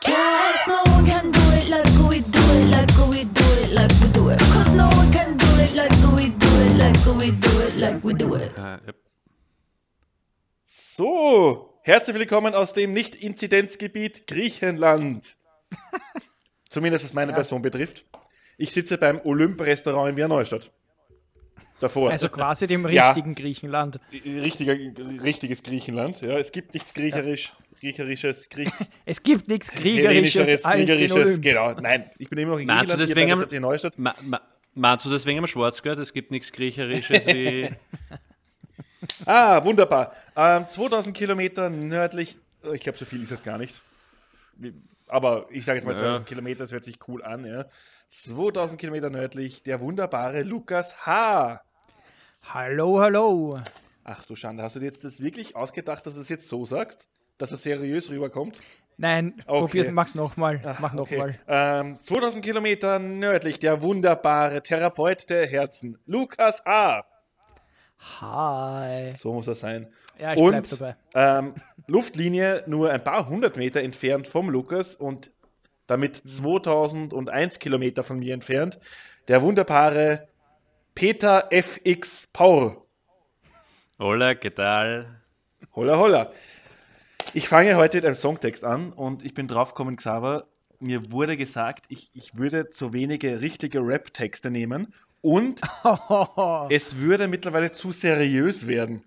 Cause no one can do it like we do it, like we do it, like we do it. Cause no one can do it like we do it, like we do it, like we do it. Yep. So, herzlich willkommen aus dem Nicht-Inzidenzgebiet Griechenland. Zumindest was meine Person betrifft. Ich sitze beim Olymp-Restaurant in Wien Neustadt. Davor. Also quasi dem Ja. richtigen Griechenland. Richtiger, richtiges Griechenland. Ja, es gibt nichts Griecherisch, Griecherisches, Griech, Es gibt nichts Kriegerisches als. Genau, nein, ich bin immer noch in Meinst du Griechenland, ihr deswegen am- in Neustadt. Ma, ma, meinst du deswegen am Schwarzgeld? Es gibt nichts Griecherisches wie. Ah, wunderbar. Ähm, 2000 Kilometer nördlich, äh, ich glaube, so viel ist es gar nicht. Aber ich sage jetzt mal Ja. 2000 Kilometer, das hört sich cool an. Ja. 2000 Kilometer nördlich, der wunderbare Lukas H. Hallo, hallo. Ach du Schande, hast du dir jetzt das wirklich ausgedacht, dass du es jetzt so sagst? Dass es seriös rüberkommt? Nein, Okay. probier's, mach's nochmal. Mach Okay. nochmal. Ähm, 2000 Kilometer nördlich, der wunderbare Therapeut der Herzen, Lukas H. Hi. So muss er sein. Ja, ich bleib und dabei. ähm, Luftlinie nur ein paar hundert Meter entfernt vom Lukas und damit 2001 Kilometer von mir entfernt, der wunderbare Peter FX Paul. Hola, ¿qué tal? Holla, holla. Ich fange heute mit einem Songtext an und ich bin draufgekommen, Xaver, mir wurde gesagt, ich, ich würde zu wenige richtige Rap-Texte nehmen und es würde mittlerweile zu seriös werden.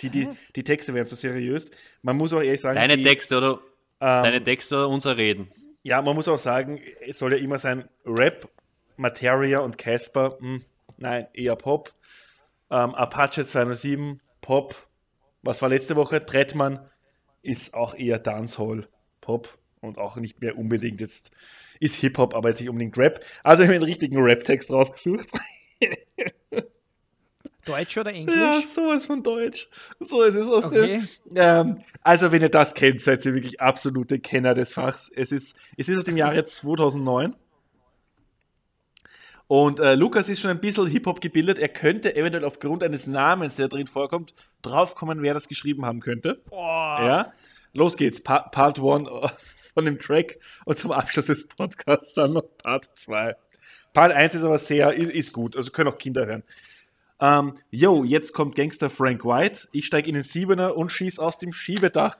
Die, die, die Texte werden zu seriös. Man muss auch ehrlich sagen, Deine die, Texte oder, ähm, deine Texte oder unser Reden? ja, man muss auch sagen, es soll ja immer sein Rap, Materia und Casper, hm, nein, eher Pop. Ähm, Apache 207, Pop. Was war letzte Woche? Trettmann ist auch eher Dancehall, Pop und auch nicht mehr unbedingt jetzt ist Hip-Hop, aber jetzt nicht unbedingt Rap. Also ich habe einen richtigen Rap-Text rausgesucht. Deutsch oder Ja, Englisch? sowas von Deutsch. So ist es aus Okay. dem. Ähm, also, wenn ihr das kennt, seid ihr wirklich absolute Kenner des Fachs. Es ist, es ist aus dem Jahre 2009. Und äh, Lukas ist schon ein bisschen Hip-Hop gebildet. Er könnte eventuell aufgrund eines Namens, der drin vorkommt, draufkommen, wer das geschrieben haben könnte. Ja, los geht's. Pa Part 1 von dem Track und zum Abschluss des Podcasts dann noch Part 2. Part 1 ist aber sehr, ist gut, also können auch Kinder hören. Ähm, yo, jetzt kommt Gangster Frank White. Ich steige in den Siebener und schieß aus dem Schiebedach.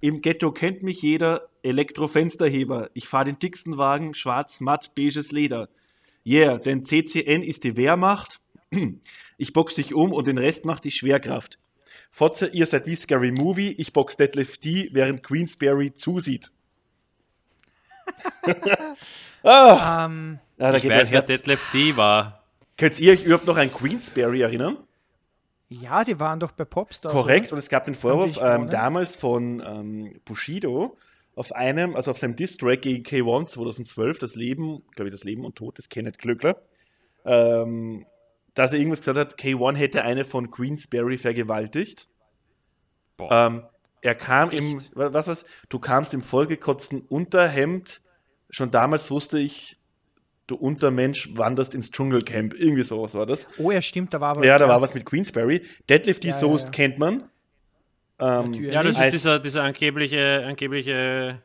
Im Ghetto kennt mich jeder Elektrofensterheber. Ich fahre den dicksten Wagen, schwarz, matt, beiges Leder. Yeah, denn CCN ist die Wehrmacht. Ich box dich um und den Rest macht die Schwerkraft. Fotze, ihr seid wie Scary Movie. Ich box Deadlift D, während Queensberry zusieht. ah, Ähm, ja, da Ich weiß, wer. Detlef D war. Könnt ihr euch überhaupt noch an Queensberry erinnern? ja, die waren doch bei Popstars. Korrekt, Oder? und es gab den Vorwurf ähm, damals von ähm, Bushido auf einem, also auf seinem Diss-Track gegen K1 2012, das Leben, glaube ich, das Leben und Tod des Kenneth Glöckler, ähm, dass er irgendwas gesagt hat, K1 hätte eine von Queensberry vergewaltigt. Ähm, er kam im, wa- was was, du kamst im vollgekotzten Unterhemd, schon damals wusste ich, du Untermensch wanderst ins Dschungelcamp, irgendwie sowas war das. Oh ja, stimmt, da war aber. Ja, da war was mit Queensberry. Deadlift die Ja, ja, Soest ja. kennt man. Ähm. Ja, das ist dieser, dieser angebliche, angebliche.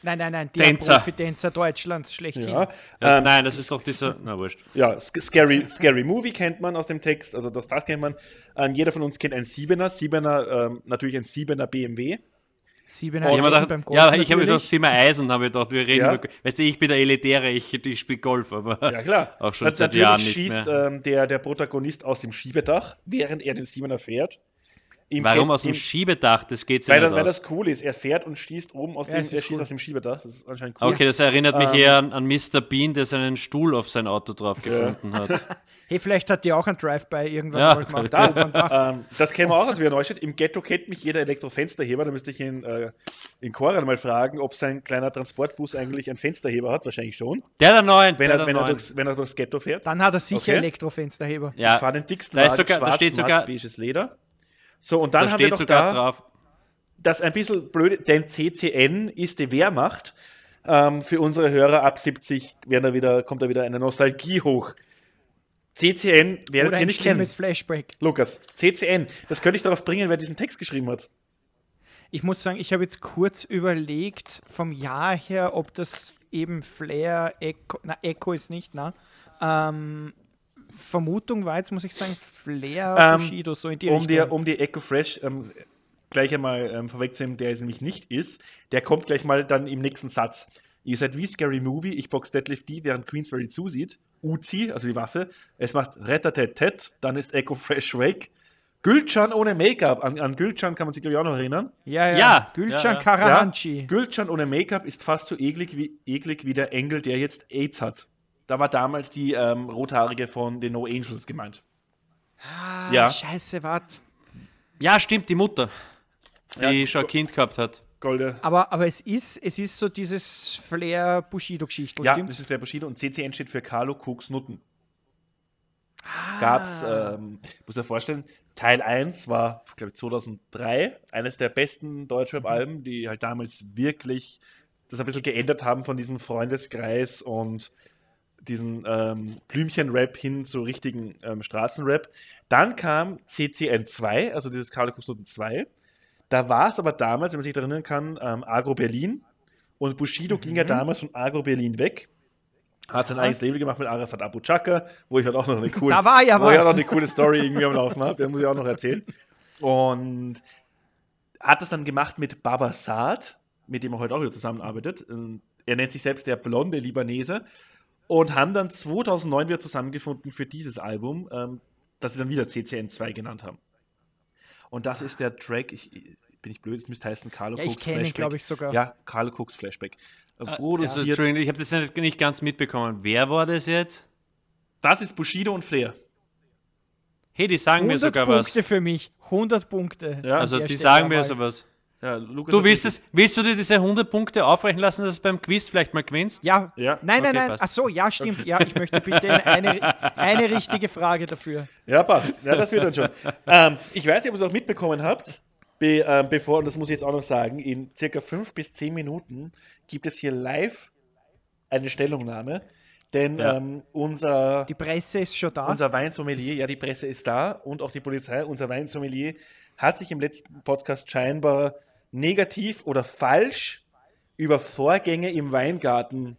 Nein, nein, nein, der Tänzer. Profi-Tänzer Deutschlands, schlechthin. ja, Das, ähm, nein, das ist doch dieser. Na, wurscht. ja Sc- Scary, Scary Movie kennt man aus dem Text, also das, das kennt man. Ähm, jeder von uns kennt einen Siebener. Siebener, ähm, natürlich ein Siebener BMW. Siebener Eisen gedacht, beim Golf ja, ich habe gedacht, Zimmer Eisen, habe ich gedacht, wir reden Ja. über. Weißt du, ich bin der Elitäre, ich, ich spiele Golf, aber. Ja, klar. Auch schon Nat- seit Jahren nicht schießt mehr. ähm, der, der Protagonist aus dem Schiebedach, während er den Siebener fährt. Im Warum aus dem im- Schiebedach? Das geht sich weil, nicht das, weil das cool ist. Er fährt und schießt oben aus Ja, dem, er schießt cool. aus dem Schiebedach. Das ist anscheinend cool. Okay, das erinnert mich Ähm, eher an, an Mr. Bean, der seinen Stuhl auf sein Auto drauf gebunden hat. Hey, vielleicht hat die auch ein Drive-By irgendwann Ja, mal gemacht. da-. Ähm, das kennen wir auch aus Wiener Neustadt. Im Ghetto kennt mich jeder Elektrofensterheber. Da müsste ich ihn äh, in Koran mal fragen, ob sein kleiner Transportbus eigentlich einen Fensterheber hat. Wahrscheinlich schon. Der der neuen, Wenn der er, der wenn er, neuen. durchs, wenn er durchs Ghetto fährt. Dann hat er sicher Okay. Elektrofensterheber. Ich Ja, fahre den dicksten da, Wagen, sogar, da schwarz, steht matt, sogar, beiges Leder. So, und dann da haben wir steht noch sogar da, drauf. das ein bisschen blöde, denn CCN ist die Wehrmacht. Ähm, für unsere Hörer ab 70 werden da wieder, kommt da wieder eine Nostalgie hoch. CCN werdet Oder ihr nicht kennen. Flashback. Lukas, CCN, das könnte ich darauf bringen, wer diesen Text geschrieben hat. Ich muss sagen, ich habe jetzt kurz überlegt, vom Jahr her, ob das eben Flair, Echo, na, Echo ist nicht, na. Ähm, Vermutung war jetzt, muss ich sagen, Flair, Ähm, Bushido, so in die um, Richtung. die, um die Echo Fresh ähm, gleich einmal ähm, vorwegzunehmen, der es nämlich nicht ist, der kommt gleich mal dann im nächsten Satz. Ihr seid wie Scary Movie, ich box Deadlift D, während Queensberry zusieht. Uzi, also die Waffe, es macht Rettatet, dann ist Echo Fresh weg. Gülcan ohne Make-up, an, an Gülcan kann man sich glaube ich auch noch erinnern. ja, ja, Ja, Gülcan ja, ja. Karahanchi. Gülcan ohne Make-up ist fast so eklig wie, eklig wie der Engel, der jetzt AIDS hat. Da war damals die ähm, Rothaarige von den No Angels gemeint. Ah, Ja. Scheiße, warte. Ja, stimmt, die Mutter, die Ja, schon ein Kind gehabt hat. Golde. Aber, aber es, ist, es ist so dieses Flair-Bushido-Geschichte, Ja, stimmt? das ist der Bushido und CCN steht für Carlo Koks Nutten. Ah. Gab's, ähm, muss dir vorstellen, Teil 1 war, glaube ich, 2003, eines der besten Deutschrap-Alben, die halt damals wirklich das ein bisschen geändert haben von diesem Freundeskreis und diesen ähm, Blümchen-Rap hin zu richtigen ähm, Straßenrap. Dann kam CCN 2, also dieses Carlo Koks Nutten 2. Da war es aber damals, wenn man sich daran erinnern kann, ähm, Agro Berlin. Und Bushido ging ja damals von Agro Berlin weg. Hat sein Ja. eigenes Label gemacht mit Arafat Abu Chaka, wo ich halt auch noch eine coole, Da war ja wo ich auch was. noch eine coole Story irgendwie am Laufen habe. Der muss ich auch noch erzählen. Und hat das dann gemacht mit Baba Saad, mit dem er heute auch wieder zusammenarbeitet. Er nennt sich selbst der blonde Libanese. Und haben dann 2009 wieder zusammengefunden für dieses Album, ähm, das sie dann wieder CCN 2 genannt haben. Und das ist der Track, ich, bin ich blöd, es müsste heißen Carlo Ja, ich Cooks Flashback. glaube ich, sogar. Ja, Carlo Cooks Flashback. Äh, Also, Produziert. Entschuldigung, ich habe das nicht, nicht ganz mitbekommen. Wer war das jetzt? das ist Bushido und Flair. Hey, die sagen mir 100 sogar Punkte was. für mich. 100 Punkte. Ja, Also die Stelle sagen mir sowas. Ja, Lukas Du willst es, willst du dir diese 100 Punkte aufrechnen lassen, dass du beim Quiz vielleicht mal gewinnst? Ja, Ja, nein, nein, okay, nein. passt. Ach so, ja, stimmt. Ja, ich möchte bitte eine, eine richtige Frage dafür. Ja, passt. Ja, das wird dann schon. ähm, ich weiß nicht, ob ihr es auch mitbekommen habt. Be, ähm, bevor, und das muss ich jetzt auch noch sagen, in circa fünf bis zehn Minuten gibt es hier live eine Stellungnahme. Denn Ja. ähm, unser, Die Presse ist schon da. unser Weinsommelier, ja, die Presse ist da und auch die Polizei, unser Weinsommelier hat sich im letzten Podcast scheinbar negativ oder falsch über Vorgänge im Weingarten,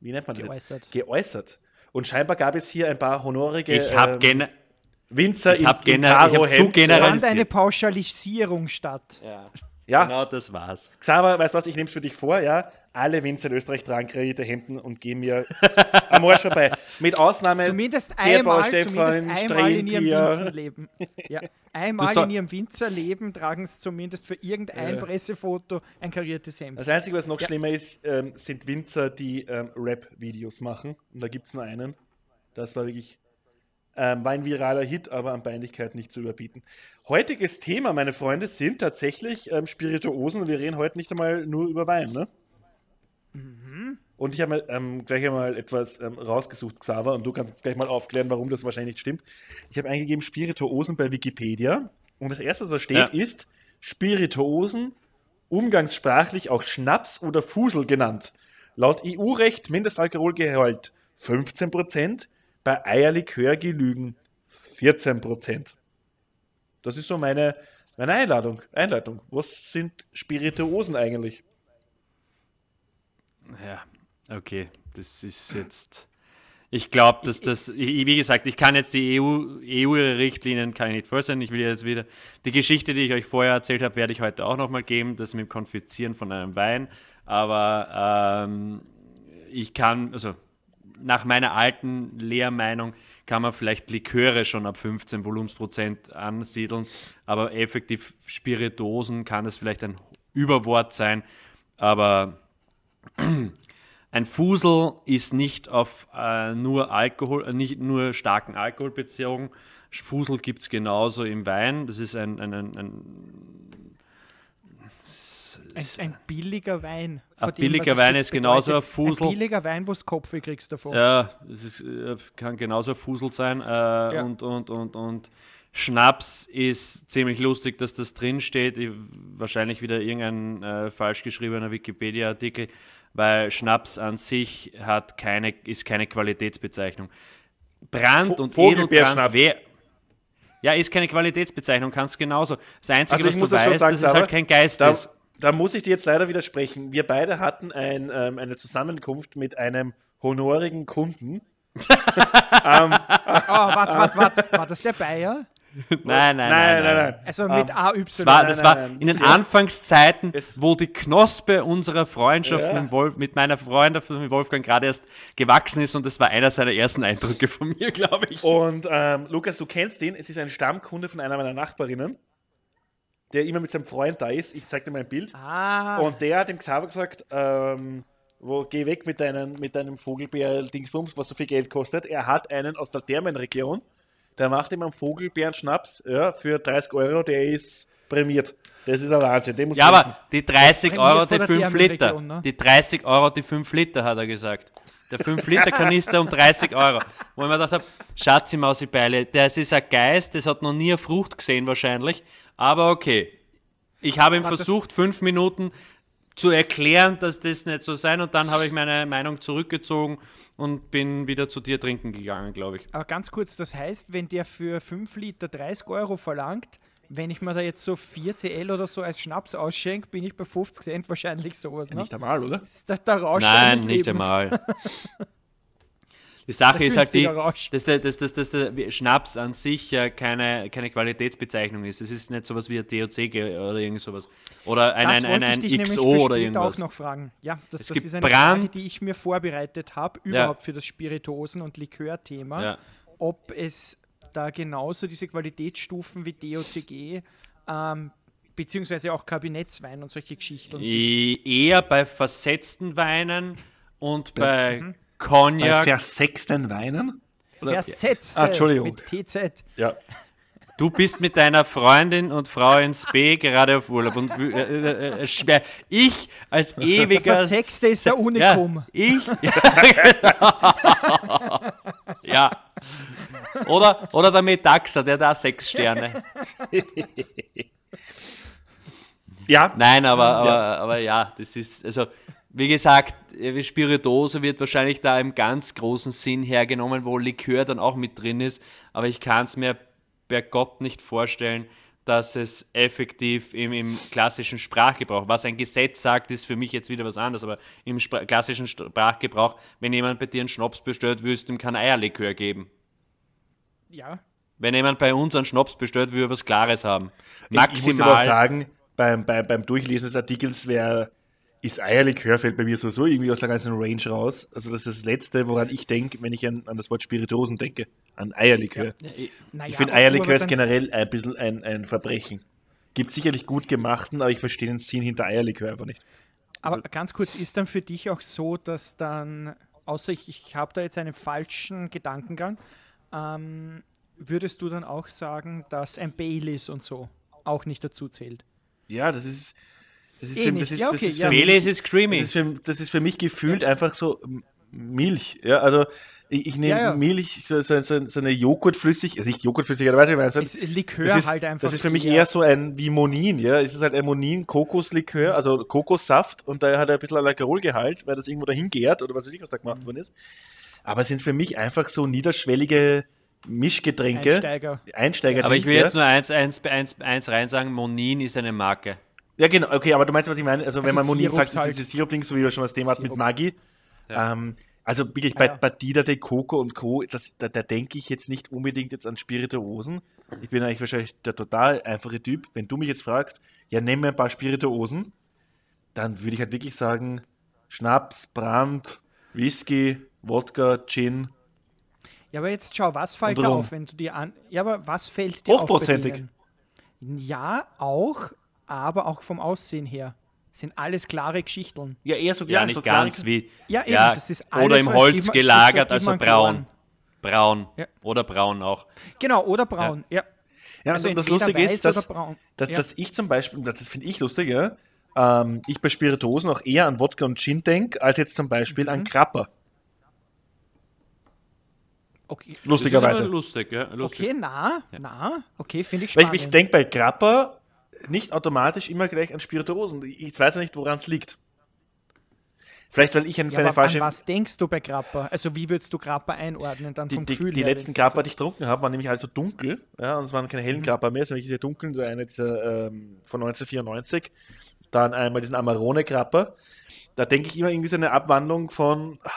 wie nennt man das? Geäußert. Geäußert. Und scheinbar gab es hier ein paar honorige Ich habe ähm, Winzer ich hab in, in gener- ich hab Karo-Hemd. zu fand eine Pauschalisierung statt. Ja, Ja, genau das war's. Xaver, weißt du was, ich nehme es für dich vor, ja. Alle Winzer in Österreich tragen karierte Hemden und gehen mir am Arsch vorbei. Mit Ausnahme Zumindest einmal, zumindest Stefan, einmal in ihrem. Winzerleben. Ja, einmal in ihrem Winzerleben tragen sie zumindest für irgendein Äh. Pressefoto ein kariertes Hemd. Das Einzige, was noch Ja. schlimmer ist, ähm, sind Winzer, die ähm, Rap-Videos machen. Und da gibt es nur einen. Das war wirklich ähm, war ein viraler Hit, aber an Peinlichkeit nicht zu überbieten. Heutiges Thema, meine Freunde, sind tatsächlich ähm, Spirituosen und wir reden heute nicht einmal nur über Wein, ne? Und ich habe ähm, gleich einmal etwas ähm, rausgesucht, Xaver, und du kannst jetzt gleich mal aufklären, warum das wahrscheinlich nicht stimmt. Ich habe eingegeben Spirituosen bei Wikipedia und das erste, was da steht, Ja. ist Spirituosen, umgangssprachlich auch Schnaps oder Fusel genannt. Laut EU-Recht Mindestalkoholgehalt 15%, bei Eierlikör genügen 14%. Das ist so meine, meine Einladung, Einleitung. Was sind Spirituosen eigentlich? Ja, okay. Das ist jetzt. Ich glaube, dass das, wie gesagt, ich kann jetzt die EU, EU-Richtlinien kann ich nicht vollständig. Ich will jetzt wieder die Geschichte, die ich euch vorher erzählt habe, werde ich heute auch nochmal geben, das mit dem Konfizieren von einem Wein. Aber ähm, ich kann, also nach meiner alten Lehrmeinung kann man vielleicht Liköre schon ab 15 Volumensprozent ansiedeln, aber effektiv Spirituosen kann es vielleicht ein Überwort sein, aber ein Fusel ist nicht auf äh, nur Alkohol, äh, nicht nur starken Alkohol bezogen. Fusel gibt es genauso im Wein. Das ist ein, ein, ein, ein Ein, ein billiger Wein. Ein dem, billiger es Wein ist genauso bedeutet. ein Fusel. Ein billiger Wein, wo du Kopfweh kriegst davon. Ja, es ist, äh, kann genauso ein Fusel sein. Äh, und, und, und, und Schnaps ist ziemlich lustig, dass das drin steht. Ich, wahrscheinlich wieder irgendein äh, falsch geschriebener Wikipedia-Artikel, weil Schnaps an sich hat keine, ist keine Qualitätsbezeichnung. Brand und. Edelbrand. Wer, Ja, ist keine Qualitätsbezeichnung, kannst genauso. Das Einzige, Also was du das weißt, sagen, dass es halt kein Geist Da, ist. Da muss ich dir jetzt leider widersprechen. Wir beide hatten ein, ähm, eine Zusammenkunft mit einem honorigen Kunden. ähm, Oh, warte, warte, warte. War das der Bayer? Nein, nein, nein, nein. nein. Also mit AY. Das war, das nein, war nein. in den. Anfangszeiten, wo die Knospe unserer Freundschaft Ja. mit, Wolf, mit meiner Freundin mit Wolfgang gerade erst gewachsen ist und das war einer seiner ersten Eindrücke von mir, glaube ich. und ähm, Lukas, du kennst ihn. Es ist ein Stammkunde von einer meiner Nachbarinnen, der immer mit seinem Freund da ist. Ich zeig dir mal ein Bild. ah, Und der hat dem Xaver gesagt, ähm, wo, geh weg mit, deinen, mit deinem Vogelbeer-Dingsbums, was so viel Geld kostet. Er hat einen aus der Thermenregion, der macht ihm einen Vogelbeeren-Schnaps ja, für 30 Euro, der ist prämiert. Das ist ein Wahnsinn. Den muss Ja, aber die 30 Prämiert Euro, die der 5 Liter. Ne? Die 30 Euro, die 5 Liter, hat er gesagt. Der 5 Liter Kanister um 30 Euro. Wo ich mir gedacht habe, Schatzi Mausibeile, das ist ein Geist, das hat noch nie eine Frucht gesehen wahrscheinlich. Aber okay. Ich habe ihm versucht, fünf Minuten zu erklären, dass das nicht so sein und dann habe ich meine Meinung zurückgezogen und bin wieder zu dir trinken gegangen, glaube ich. aber ganz kurz, das heißt, wenn der für 5 Liter 30 Euro verlangt, wenn ich mir da jetzt so 4 CL oder so als Schnaps ausschenke, bin ich bei 50 Cent wahrscheinlich sowas. Ne? Nicht einmal, oder? Das ist der, der Rausch Nein, nicht Lebens. einmal. Die Sache ist halt die, dass der, dass, dass, dass der Schnaps an sich ja keine, keine Qualitätsbezeichnung ist. Es ist nicht sowas wie ein DOC oder irgend sowas. Oder ein, Das ein, ein, wollte ich ein nämlich XO oder irgendwas. auch noch fragen. Ja, das, das gibt ist eine Brand- Frage, die ich mir vorbereitet habe, überhaupt für das Spiritosen- und Likör-Thema. Ja. Ob es da genauso diese Qualitätsstufen wie DOCG, ähm, beziehungsweise auch Kabinettswein und solche Geschichten. E- Eher bei versetzten Weinen und bei Bei Cognac. versexten Weinen? Versetzt Ah, Entschuldigung. mit TZ. Ja. Du bist mit deiner Freundin und Frau ins B gerade auf Urlaub. Und äh, äh, äh, schwer. ich als ewiger. Versexte ist der Ja, Unikum. ich? Ja, genau. ja. Oder, oder der Metaxa, der da sechs Sterne. Ja, Nein, aber, aber, aber ja, das ist, also, wie gesagt, Spiritose wird wahrscheinlich da im ganz großen Sinn hergenommen, wo Likör dann auch mit drin ist, aber ich kann es mir bei Gott nicht vorstellen, dass es effektiv im, im klassischen Sprachgebrauch, was ein Gesetz sagt, ist für mich jetzt wieder was anderes, aber im Spra klassischen Sprachgebrauch, wenn jemand bei dir einen Schnaps bestellt, würdest du ihm kein Eierlikör geben. Ja. Wenn jemand bei uns einen Schnaps bestellt, würde er was Klares haben. Ich, ich muss aber Maximal. sagen, beim, beim, beim Durchlesen des Artikels wär, ist Eierlikör fällt bei mir sowieso irgendwie aus der ganzen Range raus. Also das ist das Letzte, woran ich denke, wenn ich an, an das Wort Spiritosen denke. An Eierlikör. Naja, Ich finde ob du Eierlikör ist generell ein bisschen ein, ein Verbrechen. Gibt sicherlich gut gemachten, aber ich verstehe den Sinn hinter Eierlikör einfach nicht. Aber ganz kurz, ist dann für dich auch so, dass dann, außer ich, ich habe da jetzt einen falschen Gedankengang, ähm, würdest du dann auch sagen, dass ein Baileys und so auch nicht dazu zählt? Ja, das ist. Das ist, Eh für, nicht. das ist, Ja, das okay, ist ja. für mich- Baileys ist creamy. Das ist, für, das ist für mich gefühlt einfach so Milch. Ja, also ich, ich nehme Ja, ja. Milch, so, so, so, so eine Joghurtflüssig, also nicht Joghurtflüssig, aber weißt du, was ich meine? Ist Likör das ist, halt einfach. das ist für mich eher- so ein wie Monin, ja. Es ist halt ein Monin-Kokoslikör, also Kokossaft und da hat er ein bisschen Alkoholgehalt, weil das irgendwo dahin gärt oder was weiß ich, was da gemacht worden ist. Aber es sind für mich einfach so niederschwellige Mischgetränke. Einsteiger. Einsteiger. Aber ich will jetzt nur eins, eins, eins, eins rein sagen, Monin ist eine Marke. Ja, genau, okay, aber du meinst, was ich meine? Also, wenn Also man Monin sagt, das halt. ist dieses Sirupding, so wie wir schon das Thema hatten mit. Maggi. Ja. Ähm, also wirklich Ah, bei ja. Batida de Coco und Co., das, da, da denke ich jetzt nicht unbedingt jetzt an Spirituosen. Ich bin eigentlich wahrscheinlich der total einfache Typ. Wenn du mich jetzt fragst, ja, nenn mir ein paar Spirituosen, dann würde ich halt wirklich sagen, Schnaps, Brand, Whisky, Wodka, Gin. Ja, aber jetzt schau, was fällt dir auf, wenn du dir an. Ja, aber was fällt dir auf? bei Hochprozentig. Ja, auch, aber auch vom Aussehen her. Sind alles klare Geschichten. Ja, eher so Ja, so nicht klare- ganz wie. Ja, eben, ja, das ist alles Oder im so, Holz immer- gelagert, so also immer braun. Braun. Ja. Oder braun auch. Genau, oder braun, ja. Ja, Also und das Lustige ist, dass, dass, Ja. dass ich zum Beispiel, das finde ich lustig, ja, ähm, ich bei Spirituosen auch eher an Wodka und Gin denke, als jetzt zum Beispiel Mhm. an Krapper. Okay, Das ist Lustigerweise. lustig, ja. Lustig. okay na, na, okay, finde ich Weil spannend. ich, ich denke bei Krapper nicht automatisch immer gleich an Spirituosen. Ich weiß noch nicht, woran es liegt. Vielleicht, weil ich eine, Ja, eine aber falsche. an was denkst du bei Grappa? Also wie würdest du Grappa einordnen dann Die, vom die, Gefühl die letzten Grappa, so- die ich getrunken habe, waren nämlich also dunkel. Ja, und es waren keine hellen Grappa mehr, sondern diese dunklen, so eine dieser ähm, von 1994. Dann einmal diesen Amarone Grappa. Da denke ich immer irgendwie so eine Abwandlung von. ah,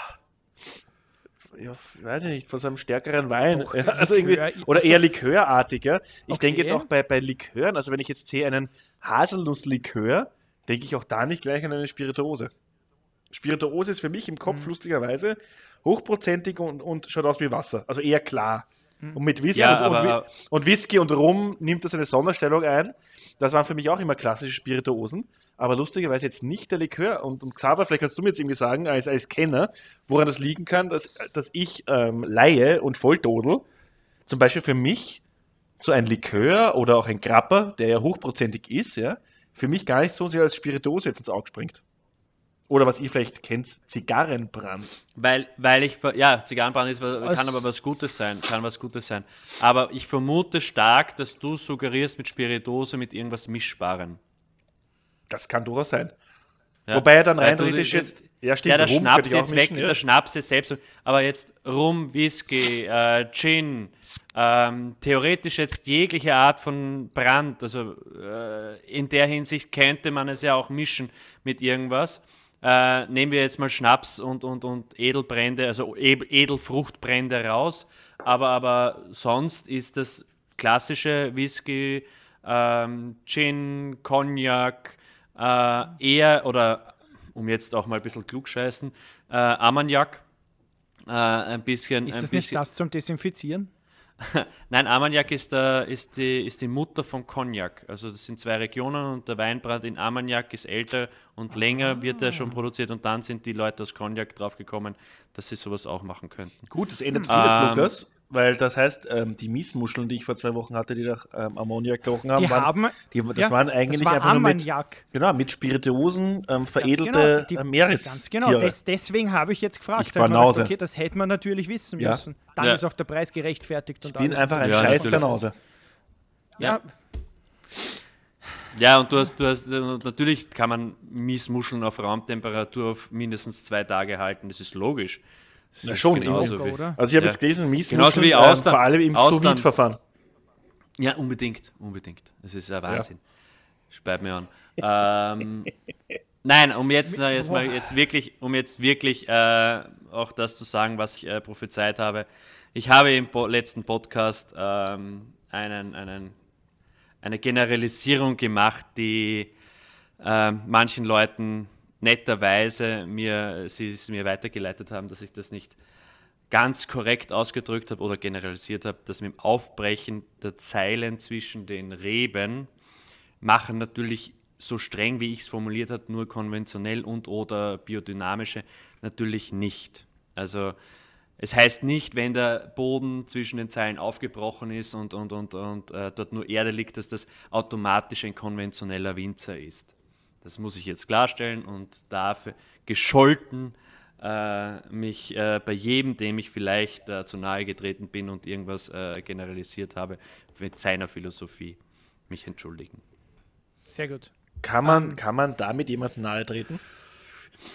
Ja, ich weiß ich nicht, von so einem stärkeren Wein. Doch, ja, also irgendwie, Likör, oder also- eher likörartiger. Ich Okay. denke jetzt auch bei, bei Likören, also wenn ich jetzt sehe einen Haselnusslikör, denke ich auch da nicht gleich an eine Spirituose. Spirituose ist für mich im Mhm. Kopf lustigerweise hochprozentig und, und schaut aus wie Wasser. Also eher klar. Mhm. Und mit Whisky, Ja, und, und, und Whisky und Rum nimmt das eine Sonderstellung ein. Das waren für mich auch immer klassische Spirituosen. Aber lustigerweise jetzt nicht der Likör. Und, und Xaver, vielleicht kannst du mir jetzt irgendwie sagen, als, als Kenner, woran das liegen kann, dass, dass ich ähm, Laie und Volldodel zum Beispiel für mich so ein Likör oder auch ein Grapper, der ja hochprozentig ist, ja, für mich gar nicht so sehr als Spirituose jetzt ins Auge springt. Oder was ihr vielleicht kennt, Zigarrenbrand. Weil, weil ich, ver- ja, Zigarrenbrand ist, kann Als- aber was Gutes sein, kann was Gutes sein. Aber ich vermute stark, dass du suggerierst mit Spiritose mit irgendwas Mischbarem. Das kann durchaus sein. Ja? Wobei er dann rein theoretisch den- jetzt. Ja, stimmt, ja, der Rum Schnaps jetzt weg, mischen, ja. der Schnaps ist selbst. Aber jetzt Rum, Whisky, äh, Gin, ähm, theoretisch jetzt jegliche Art von Brand. Also äh, in der Hinsicht könnte man es ja auch mischen mit irgendwas. Äh, nehmen wir jetzt mal Schnaps und, und, und Edelbrände, also Edelfruchtbrände raus. Aber, aber sonst ist das klassische Whisky, ähm, Gin, Cognac, äh, eher, oder um jetzt auch mal ein bisschen klugscheißen, äh, Armagnac, äh, ein bisschen. Ist ein das nicht bisschen das zum Desinfizieren? Nein, Armagnac ist, der, ist, die, ist die Mutter von Cognac. Also das sind zwei Regionen und der Weinbrand in Armagnac ist älter und länger wird er schon produziert und dann sind die Leute aus Cognac draufgekommen, dass sie sowas auch machen könnten. Gut, das ändert vieles, Ähm, Lukas. Weil das heißt, ähm, die Miesmuscheln, die ich vor zwei Wochen hatte, die nach ähm, Ammoniak gerochen haben, Die waren, haben. die, das ja, waren eigentlich das war einfach nur mit, genau, mit Spirituosen ähm, Ganz veredelte genau, die- äh, Meerestiere. Ganz genau, des, deswegen habe ich jetzt gefragt. Ich Da hab mir Banause. gedacht, okay, das hätte man natürlich wissen Ja. müssen. Dann Ja. ist auch der Preis gerechtfertigt. Und Ich bin einfach ein Ja, scheiß. Banause. Ja, Ja, und du hast, du hast, und natürlich kann man Miesmuscheln auf Raumtemperatur auf mindestens zwei Tage halten, das ist logisch. Na ist schon, immer. wie, Oder? Also ich habe Ja. jetzt gelesen, Miesmuscheln, Genauso wie ähm, Austern. vor allem im Austern. Sous-Vide-Verfahren. Ja, unbedingt, unbedingt. Das ist ein Wahnsinn. Speit mir an. ähm, nein, um jetzt, äh, jetzt mal jetzt wirklich, um jetzt wirklich äh, auch das zu sagen, was ich äh, prophezeit habe. Ich habe im po letzten Podcast ähm, einen, einen, eine Generalisierung gemacht, die äh, manchen Leuten netterweise mir, sie es mir weitergeleitet haben, dass ich das nicht ganz korrekt ausgedrückt habe oder generalisiert habe, dass mit dem Aufbrechen der Zeilen zwischen den Reben machen natürlich so streng, wie ich es formuliert habe, nur konventionell und oder biodynamische natürlich nicht. Also es heißt nicht, wenn der Boden zwischen den Zeilen aufgebrochen ist und, und, und, und äh, dort nur Erde liegt, dass das automatisch ein konventioneller Winzer ist. Das muss ich jetzt klarstellen und dafür gescholten äh, mich äh, bei jedem, dem ich vielleicht äh, zu nahe getreten bin und irgendwas äh, generalisiert habe, mit seiner Philosophie mich entschuldigen. sehr gut. Kann man, kann man damit jemandem nahe treten?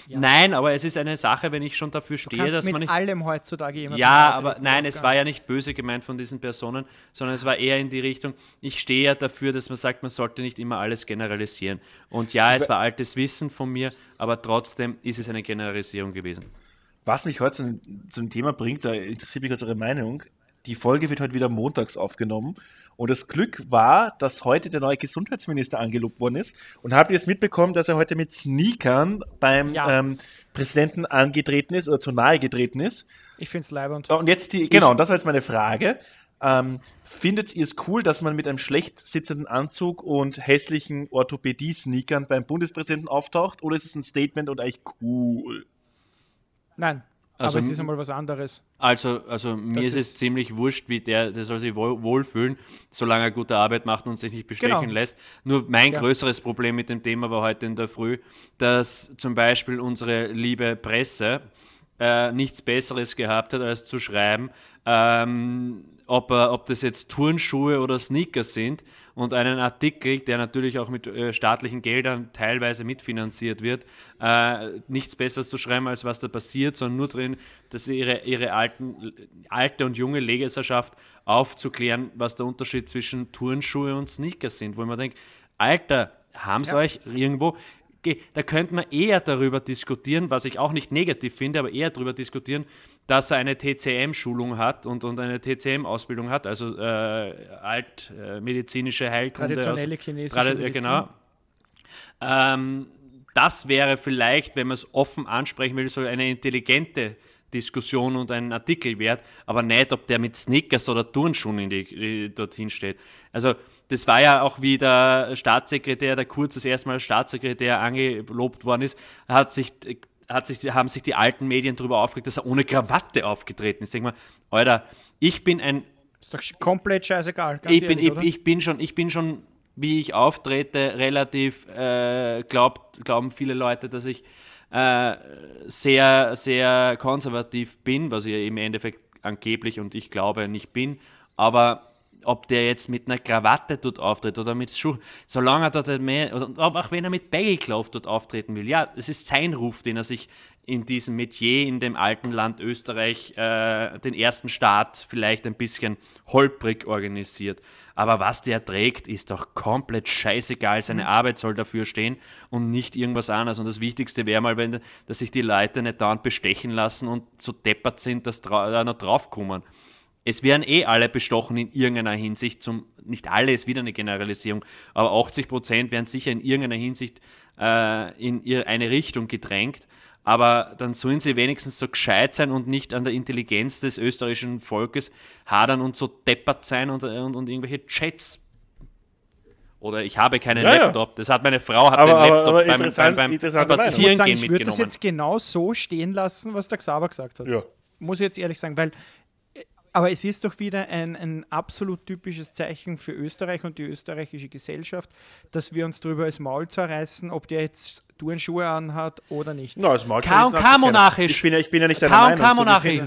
Nein, aber es ist eine Sache, wenn ich schon dafür stehe, dass mit man nicht. allem heutzutage jemanden Ja, aber nein, es war ja nicht böse gemeint von diesen Personen, sondern es war eher in die Richtung, ich stehe ja dafür, dass man sagt, man sollte nicht immer alles generalisieren. Und ja, es war altes Wissen von mir, aber trotzdem ist es eine Generalisierung gewesen. Was mich heute zum, zum Thema bringt, da interessiert mich jetzt eure Meinung. Die Folge wird heute wieder montags aufgenommen. Und das Glück war, dass heute der neue Gesundheitsminister angelobt worden ist. Und habt ihr jetzt mitbekommen, dass er heute mit Sneakern beim Ja. ähm, Präsidenten angetreten ist oder zu nahe getreten ist? Ich finde es leibend. Und jetzt die, genau, und das war jetzt meine Frage. Ähm, findet ihr es cool, dass man mit einem schlecht sitzenden Anzug und hässlichen Orthopädie-Sneakern beim Bundespräsidenten auftaucht? Oder ist es ein Statement und eigentlich cool? Nein, Also aber es ist einmal was anderes. Also, also mir Das ist es ist- ziemlich wurscht, wie der, der soll sich wohl, wohlfühlen, solange er gute Arbeit macht und sich nicht bestechen Genau. lässt. Nur mein Ja. größeres Problem mit dem Thema war heute in der Früh, dass zum Beispiel unsere liebe Presse äh, nichts Besseres gehabt hat, als zu schreiben, ähm, ob, äh, ob das jetzt Turnschuhe oder Sneakers sind und einen Artikel, der natürlich auch mit äh, staatlichen Geldern teilweise mitfinanziert wird, äh, nichts Besseres zu schreiben, als was da passiert, sondern nur drin, dass ihre, ihre alten, alte und junge Leserschaft aufzuklären, was der Unterschied zwischen Turnschuhe und Sneakers sind, wo man denkt, Alter, haben sie ja. euch irgendwo, da könnte man eher darüber diskutieren, was ich auch nicht negativ finde, aber eher darüber diskutieren, dass er eine TCM-Schulung hat und, und eine TCM-Ausbildung hat, also äh, altmedizinische äh, Heilkunde. Traditionelle aus, chinesische Trad Medizin. Genau. Ähm, das wäre vielleicht, wenn man es offen ansprechen will, so eine intelligente Diskussion und einen Artikel wert, aber nicht, ob der mit Snickers oder Turnschuhen in die, dorthin steht. Also das war ja auch, wie der Staatssekretär, der Kurz das erste Mal als Staatssekretär angelobt worden ist, hat sich, hat sich, haben sich die alten Medien darüber aufgeregt, dass er ohne Krawatte aufgetreten ist. Denk mal, Alter, ich bin ein... Ist doch komplett scheißegal. Ich bin, ehrlich, ich, ich, bin schon, ich bin schon, wie ich auftrete, relativ, äh, glaubt, glauben viele Leute, dass ich äh, sehr, sehr konservativ bin, was ich im Endeffekt angeblich und ich glaube nicht bin. Aber ob der jetzt mit einer Krawatte dort auftritt oder mit Schuhen, solange er dort mehr, auch wenn er mit Baggy-Glove dort auftreten will, ja, es ist sein Ruf, den er sich in diesem Metier in dem alten Land Österreich, äh, den ersten Staat vielleicht ein bisschen holprig organisiert. Aber was der trägt, ist doch komplett scheißegal. Seine mhm. Arbeit soll dafür stehen und nicht irgendwas anderes. Und das Wichtigste wäre mal, wenn, dass sich die Leute nicht dauernd bestechen lassen und so deppert sind, dass da noch draufkommen es werden eh alle bestochen in irgendeiner Hinsicht, zum, nicht alle ist wieder eine Generalisierung, aber 80 Prozent werden sicher in irgendeiner Hinsicht äh, in eine Richtung gedrängt. Aber dann sollen sie wenigstens so gescheit sein und nicht an der Intelligenz des österreichischen Volkes hadern und so deppert sein und, und, und irgendwelche Chats oder ich habe keinen ja, Laptop. Das hat meine Frau hat aber, den Laptop aber, aber beim, beim, beim Spazierengehen sagen, Ich würde das jetzt genau so stehen lassen, was der Xaver gesagt hat. Ja. Muss ich jetzt ehrlich sagen, weil aber es ist doch wieder ein, ein absolut typisches Zeichen für Österreich und die österreichische Gesellschaft, dass wir uns darüber das Maul zerreißen, ob der jetzt Turnschuhe anhat oder nicht. No, das Maul K&K monarchisch. Ich bin, ja, ich bin ja nicht der K&K monarchisch.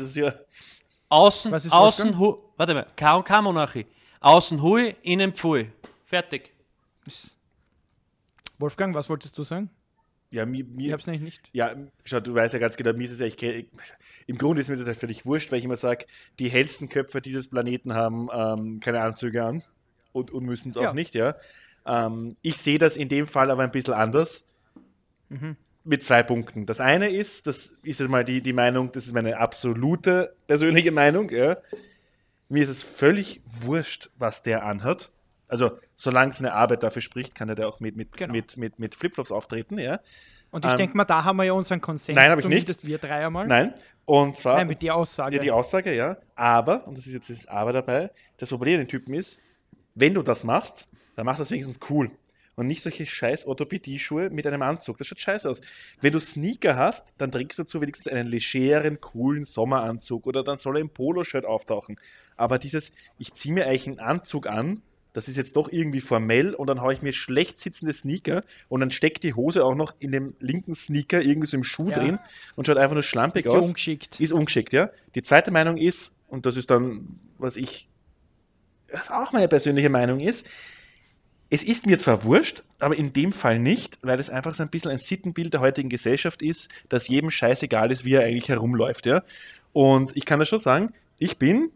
Außen, außen, hu, warte mal, K&K monarchie. Außen hui, innen pfui. Fertig. Wolfgang, was wolltest du sagen? Ja, mir, mir, ich hab's nämlich nicht. Ja, schau, du weißt ja ganz genau, mir ist es ja, ich, im Grunde ist mir das ja völlig wurscht, weil ich immer sage, die hellsten Köpfe dieses Planeten haben ähm, keine Anzüge an und, und müssen es auch ja. nicht, ja. Ähm, ich sehe das in dem Fall aber ein bisschen anders. Mhm. Mit zwei Punkten. Das eine ist, das ist jetzt mal die, die Meinung, das ist meine absolute persönliche Meinung, ja. Mir ist es völlig wurscht, was der anhat. Also, solange seine Arbeit dafür spricht, kann er da auch mit, mit, genau. mit, mit, mit Flipflops auftreten, ja. Und ich ähm, denke mal, da haben wir ja unseren Konsens, nein, zumindest nicht. wir drei einmal. Nein, und zwar. Nein, mit der Aussage. Ja, die Aussage, ja. Aber, und das ist jetzt das Aber dabei, das Problem den Typen ist, wenn du das machst, dann mach das wenigstens cool. Und nicht solche scheiß Orthopädie-Schuhe mit einem Anzug. Das schaut scheiße aus. Wenn du Sneaker hast, dann trägst du dazu wenigstens einen legeren, coolen Sommeranzug oder dann soll er im Poloshirt auftauchen. Aber dieses, ich ziehe mir eigentlich einen Anzug an, das ist jetzt doch irgendwie formell und dann haue ich mir schlecht sitzende Sneaker und dann steckt die Hose auch noch in dem linken Sneaker irgendwie so im Schuh ja. drin und schaut einfach nur schlampig ist aus. Ist ungeschickt. Ist ungeschickt, ja. Die zweite Meinung ist, und das ist dann, was ich, was auch meine persönliche Meinung ist, es ist mir zwar wurscht, aber in dem Fall nicht, weil es einfach so ein bisschen ein Sittenbild der heutigen Gesellschaft ist, dass jedem scheißegal ist, wie er eigentlich herumläuft, ja. Und ich kann das schon sagen, ich bin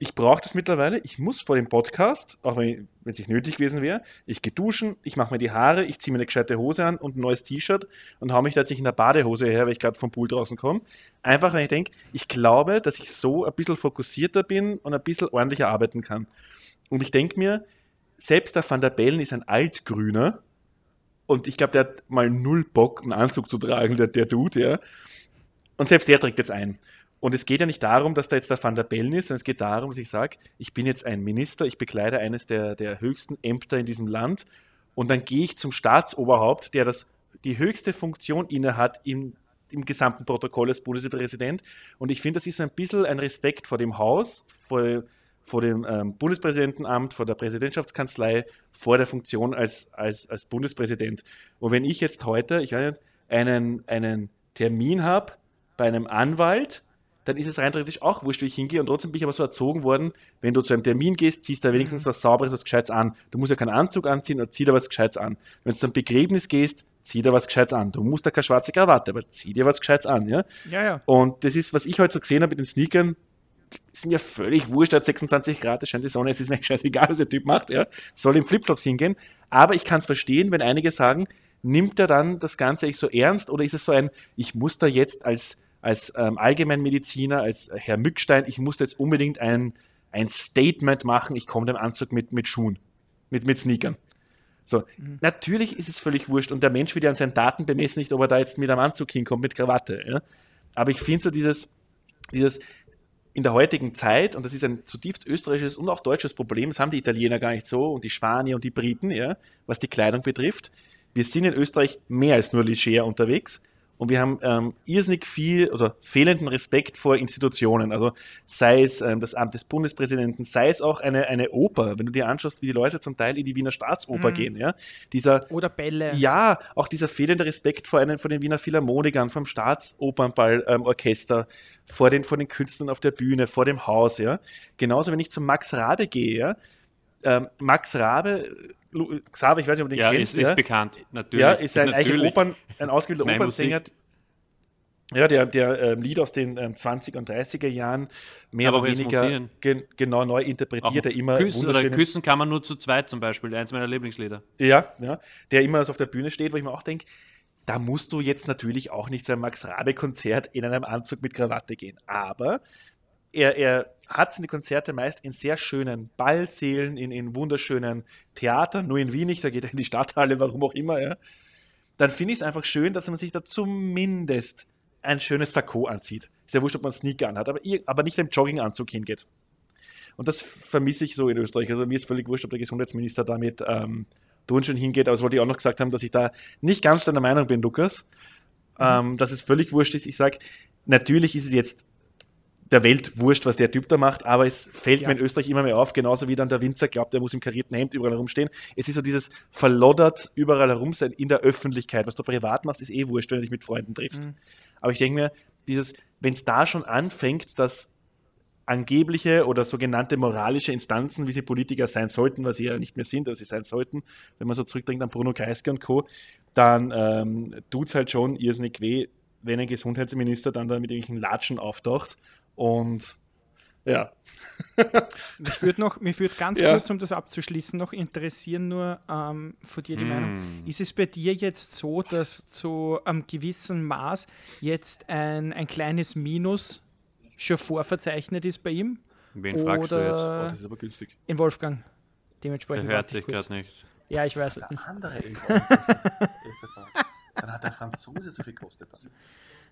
ich brauche das mittlerweile. Ich muss vor dem Podcast, auch wenn es nicht nötig gewesen wäre, ich gehe duschen, ich mache mir die Haare, ich ziehe mir eine gescheite Hose an und ein neues T-Shirt und haue mich tatsächlich in der Badehose her, weil ich gerade vom Pool draußen komme. Einfach, weil ich denke, ich glaube, dass ich so ein bisschen fokussierter bin und ein bisschen ordentlicher arbeiten kann. Und ich denke mir, selbst der Van der Bellen ist ein Altgrüner und ich glaube, der hat mal null Bock, einen Anzug zu tragen, der, der Dude, ja. Und selbst der trägt jetzt ein. Und es geht ja nicht darum, dass da jetzt der Van der Bellen ist, sondern es geht darum, dass ich sage, ich bin jetzt ein Minister, ich bekleide eines der, der höchsten Ämter in diesem Land und dann gehe ich zum Staatsoberhaupt, der das, die höchste Funktion innehat im, im gesamten Protokoll als Bundespräsident. Und ich finde, das ist so ein bisschen ein Respekt vor dem Haus, vor, vor dem ähm, Bundespräsidentenamt, vor der Präsidentschaftskanzlei, vor der Funktion als, als, als Bundespräsident. Und wenn ich jetzt heute, ich weiß nicht, einen, einen Termin habe bei einem Anwalt, dann ist es rein theoretisch auch wurscht, wie ich hingehe. Und trotzdem bin ich aber so erzogen worden, wenn du zu einem Termin gehst, ziehst du da wenigstens was Sauberes, was Gescheites an. Du musst ja keinen Anzug anziehen, oder zieh da was Gescheites an. Wenn du zu einem Begräbnis gehst, zieh da was Gescheites an. Du musst da keine schwarze Krawatte, aber zieh dir was Gescheites an, ja. Ja, ja. Und das ist, was ich heute so gesehen habe mit den Sneakern, ist mir völlig wurscht, hat 26 Grad, es scheint die Sonne, es ist mir scheißegal, was der Typ macht, ja. Soll im Flipflops hingehen. Aber ich kann es verstehen, wenn einige sagen, nimmt er dann das Ganze echt so ernst oder ist es so ein, ich muss da jetzt als, als ähm, Allgemeinmediziner, als Herr Mückstein, ich muss da jetzt unbedingt ein, ein Statement machen, ich komme dem Anzug mit, mit Schuhen, mit, mit Sneakern. So, Mhm. natürlich ist es völlig wurscht und der Mensch wird ja an seinen Daten bemessen, nicht, ob er da jetzt mit einem Anzug hinkommt, mit Krawatte. Ja? Aber ich finde so dieses, dieses in der heutigen Zeit, und das ist ein zutiefst österreichisches und auch deutsches Problem, das haben die Italiener gar nicht so und die Spanier und die Briten, ja, was die Kleidung betrifft. Wir sind in Österreich mehr als nur leger unterwegs und wir haben ähm, irrsinnig viel oder fehlenden Respekt vor Institutionen. Also sei es ähm, das Amt des Bundespräsidenten, sei es auch eine, eine Oper, wenn du dir anschaust, wie die Leute zum Teil in die Wiener Staatsoper Mhm. gehen, ja. Dieser Oder Bälle. ja, auch dieser fehlende Respekt vor, einen, vor den Wiener Philharmonikern, vom Staatsopernballorchester, ähm, Orchester, vor, den, vor den Künstlern auf der Bühne, vor dem Haus, ja. Genauso, wenn ich zum Max Rabe gehe, ja. Ähm, Max Rabe, Xaver, ich weiß nicht, ob du den Ja, kennst, ist, ist ja. bekannt, natürlich. ja, ist ein, natürlich. Opern, ein ausgebildeter Opernsänger. Ja, der, der ähm, Lied aus den ähm, 20er und 30er Jahren mehr Aber oder auch weniger gen, genau neu Auch interpretiert, der immer küssen, oder küssen kann man nur zu zweit zum Beispiel, eins meiner Lieblingslieder. Ja, ja, der immer so auf der Bühne steht, wo ich mir auch denke, da musst du jetzt natürlich auch nicht zu einem Max-Rabe-Konzert in einem Anzug mit Krawatte gehen. Aber er, er hat seine Konzerte meist in sehr schönen Ballsälen, in, in wunderschönen Theatern, nur in Wien nicht, da geht er in die Stadthalle, warum auch immer, ja. Dann finde ich es einfach schön, dass man sich da zumindest ein schönes Sakko anzieht. Ist ja wurscht, ob man Sneaker anhat, aber, aber nicht im Jogginganzug hingeht. Und das vermisse ich so in Österreich. Also mir ist völlig wurscht, ob der Gesundheitsminister damit ähm, Turnschuhen hingeht, aber das wollte ich auch noch gesagt haben, dass ich da nicht ganz deiner Meinung bin, Lukas. Ähm, dass es völlig wurscht ist. Ich sage, natürlich ist es jetzt der Welt wurscht, was der Typ da macht, aber es fällt Ja. mir in Österreich immer mehr auf, genauso wie dann der Winzer glaubt, er muss im karierten Hemd überall herumstehen. Es ist so dieses verloddert überall herum sein in der Öffentlichkeit. Was du privat machst, ist eh wurscht, wenn du dich mit Freunden triffst. Mhm. Aber ich denke mir, dieses, wenn es da schon anfängt, dass angebliche oder sogenannte moralische Instanzen, wie sie Politiker sein sollten, was sie ja nicht mehr sind, aber sie sein sollten, wenn man so zurückdenkt an Bruno Kreisky und Co., dann ähm, tut es halt schon irrsinnig weh, wenn ein Gesundheitsminister dann da mit irgendwelchen Latschen auftaucht und ja. Mich würde noch, mich würde ganz Ja. kurz, um das abzuschließen, noch interessieren, nur ähm, von dir die Mm. Meinung. Ist es bei dir jetzt so, dass zu einem gewissen Maß jetzt ein, ein kleines Minus schon vorverzeichnet ist bei ihm? Wen fragst du Oh, jetzt? Oder das ist aber günstig. in Wolfgang? Der Dementsprechend hört warte ich dich gerade nicht. Ja, ich weiß es nicht. Andere Dann hat der Franzose so viel gekostet.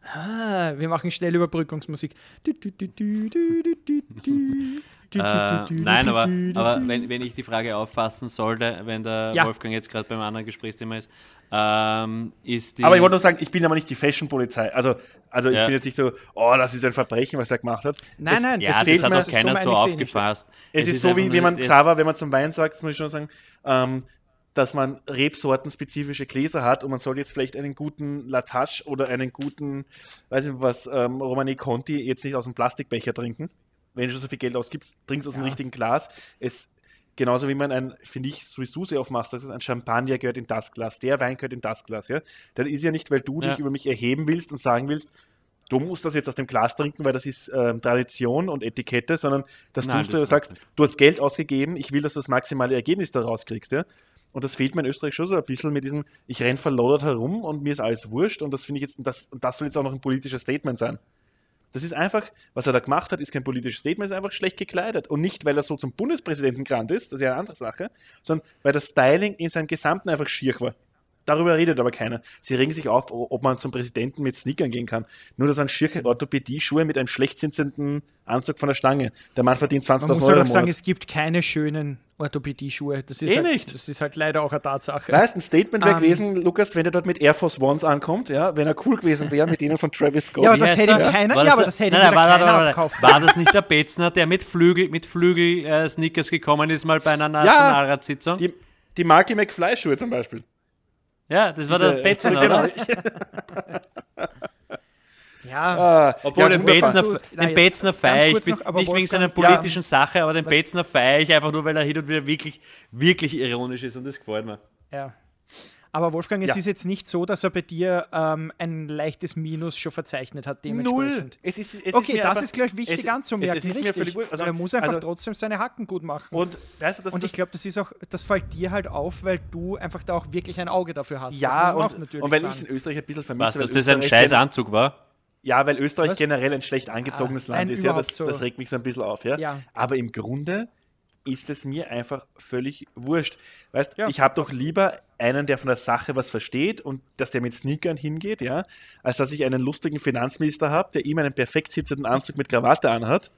Ah, wir machen schnell Überbrückungsmusik. Äh, nein, aber, aber wenn, wenn ich die Frage auffassen sollte, wenn der Ja. Wolfgang jetzt gerade beim anderen Gesprächsthema ist, ähm, ist die. Aber ich wollte nur sagen, ich bin aber nicht die Fashion-Polizei. Also, also ich Ja. bin jetzt nicht so, oh, das ist ein Verbrechen, was der gemacht hat. Nein, es, nein, ja, es das, fehlt hat mir- auch keiner so ich nicht. aufgefasst. Es, ist, so, wie wenn man Xaver, wenn man zum Wein sagt, muss ich schon sagen, ähm, dass man rebsortenspezifische Gläser hat und man soll jetzt vielleicht einen guten Latache oder einen guten, weiß ich was, ähm, Romani Conti jetzt nicht aus dem Plastikbecher trinken. Wenn du schon so viel Geld ausgibst, trinkst aus dem Ja. richtigen Glas. Es, genauso wie man ein, finde ich, so wie du sehr oft machst, sagst, ein Champagner gehört in das Glas, der Wein gehört in das Glas. Ja? Das ist ja nicht, weil du Ja. dich über mich erheben willst und sagen willst, du musst das jetzt aus dem Glas trinken, weil das ist ähm, Tradition und Etikette, sondern das Nein, du, das du sagst, nicht. du hast Geld ausgegeben, ich will, dass du das maximale Ergebnis daraus kriegst. Ja? Und das fehlt mir in Österreich schon so ein bisschen mit diesem, ich renn verloddert herum und mir ist alles wurscht und das finde ich jetzt, das, und das soll jetzt auch noch ein politisches Statement sein. Das ist einfach, was er da gemacht hat, ist kein politisches Statement, ist einfach schlecht gekleidet. Und nicht, weil er so zum Bundespräsidenten gerannt ist, das ist ja eine andere Sache, sondern weil das Styling in seinem Gesamten einfach schier war. Darüber redet aber keiner. Sie regen sich auf, ob man zum Präsidenten mit Sneakern gehen kann. Nur das waren schirche Orthopädie-Schuhe mit einem schlecht sitzenden Anzug von der Stange. Der Mann verdient 20.000 Man muss Euro halt im auch sagen, es gibt keine schönen Orthopädie-Schuhe. Das ist Eh halt, nicht. Das ist halt leider auch eine Tatsache. Weißt ein Statement wäre Ähm, gewesen, Lukas, wenn er dort mit Air Force Ones ankommt, ja, wenn er cool gewesen wäre mit denen von Travis Scott. Ja, aber das hätte ihm keiner, War ja, aber das hätte nein, nein, keiner warte, abkauft. War das nicht der Betzner, der mit Flügel, mit Flügel äh, Sneakers gekommen ist, mal bei einer Nationalratssitzung? die, die Marky McFly-Schuhe zum Beispiel. Ja, das war Diese- der Betzner, genau. oder? Ja, Ja, Ah, Obwohl den wunderbar. Betzner, Gut, den nein, Betzner feiere ich, noch, nicht wegen seiner politischen Sache, aber den Betzner feiere ich einfach nur, weil er hin und wieder wirklich, wirklich ironisch ist und das gefällt mir. ja. Aber Wolfgang, es Ja. ist jetzt nicht so, dass er bei dir ähm, ein leichtes Minus schon verzeichnet hat, Null. dementsprend. Es ist, es Okay, mir das aber- ist gleich wichtig es- anzumerken. Es, es richtig. Also, er muss einfach also, trotzdem seine Hacken gut machen. Und, weißt du, das, Und ich glaube, das ist auch, das fällt dir halt auf, weil du einfach da auch wirklich ein Auge dafür hast. ja, und, natürlich und weil ich es in Österreich ein bisschen vermisse. Was, dass das ein scheiß Anzug war? Ja, weil Österreich Was? generell ein schlecht angezogenes Ah, Land ist, ja, das, so. das regt mich so ein bisschen auf, ja. Ja. Aber im Grunde ist es mir einfach völlig wurscht. Weißt, Ja. ich habe doch lieber einen, der von der Sache was versteht und dass der mit Sneakern hingeht, ja, als dass ich einen lustigen Finanzminister habe, der ihm einen perfekt sitzenden Anzug mit Krawatte anhat,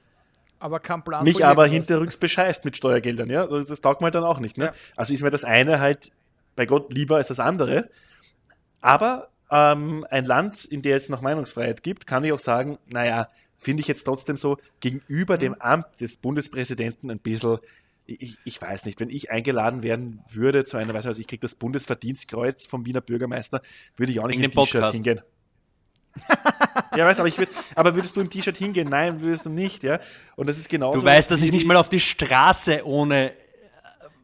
aber kein Plan mich aber hinterrücks bescheißt mit Steuergeldern, ja. Das taugt mir halt dann auch nicht, ne? Ja. Also ist mir das eine halt bei Gott lieber als das andere. Aber ähm, ein Land, in der es noch Meinungsfreiheit gibt, kann ich auch sagen, naja, finde ich jetzt trotzdem so gegenüber dem Amt des Bundespräsidenten ein bisschen, ich, ich weiß nicht, wenn ich eingeladen werden würde zu einer, weiß ich was, ich kriege das Bundesverdienstkreuz vom Wiener Bürgermeister, würde ich auch nicht Wegen im T-Shirt hingehen. ja, weißt du, aber, ich würd, aber würdest du im T-Shirt hingehen? Nein, würdest du nicht, ja. Und das ist genauso. Du weißt, dass ich nicht mal auf die Straße ohne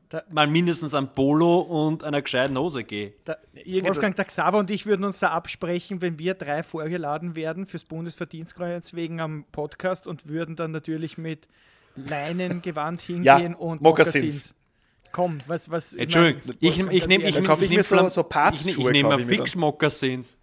Da- mal mindestens ein Polo und einer gescheiten Hose gehe. Da, Wolfgang, der Xaver und ich würden uns da absprechen, wenn wir drei vorgeladen werden fürs Bundesverdienstkreuz wegen am Podcast und würden dann natürlich mit Leinengewand hingehen und Mokassins. Mokassins. Komm, was, was. ich Entschuldigung, mein, ich, ich nehme ich, ich so ich, Papstschuhe ich, ich nehme kauf ich mir fix Mokassins.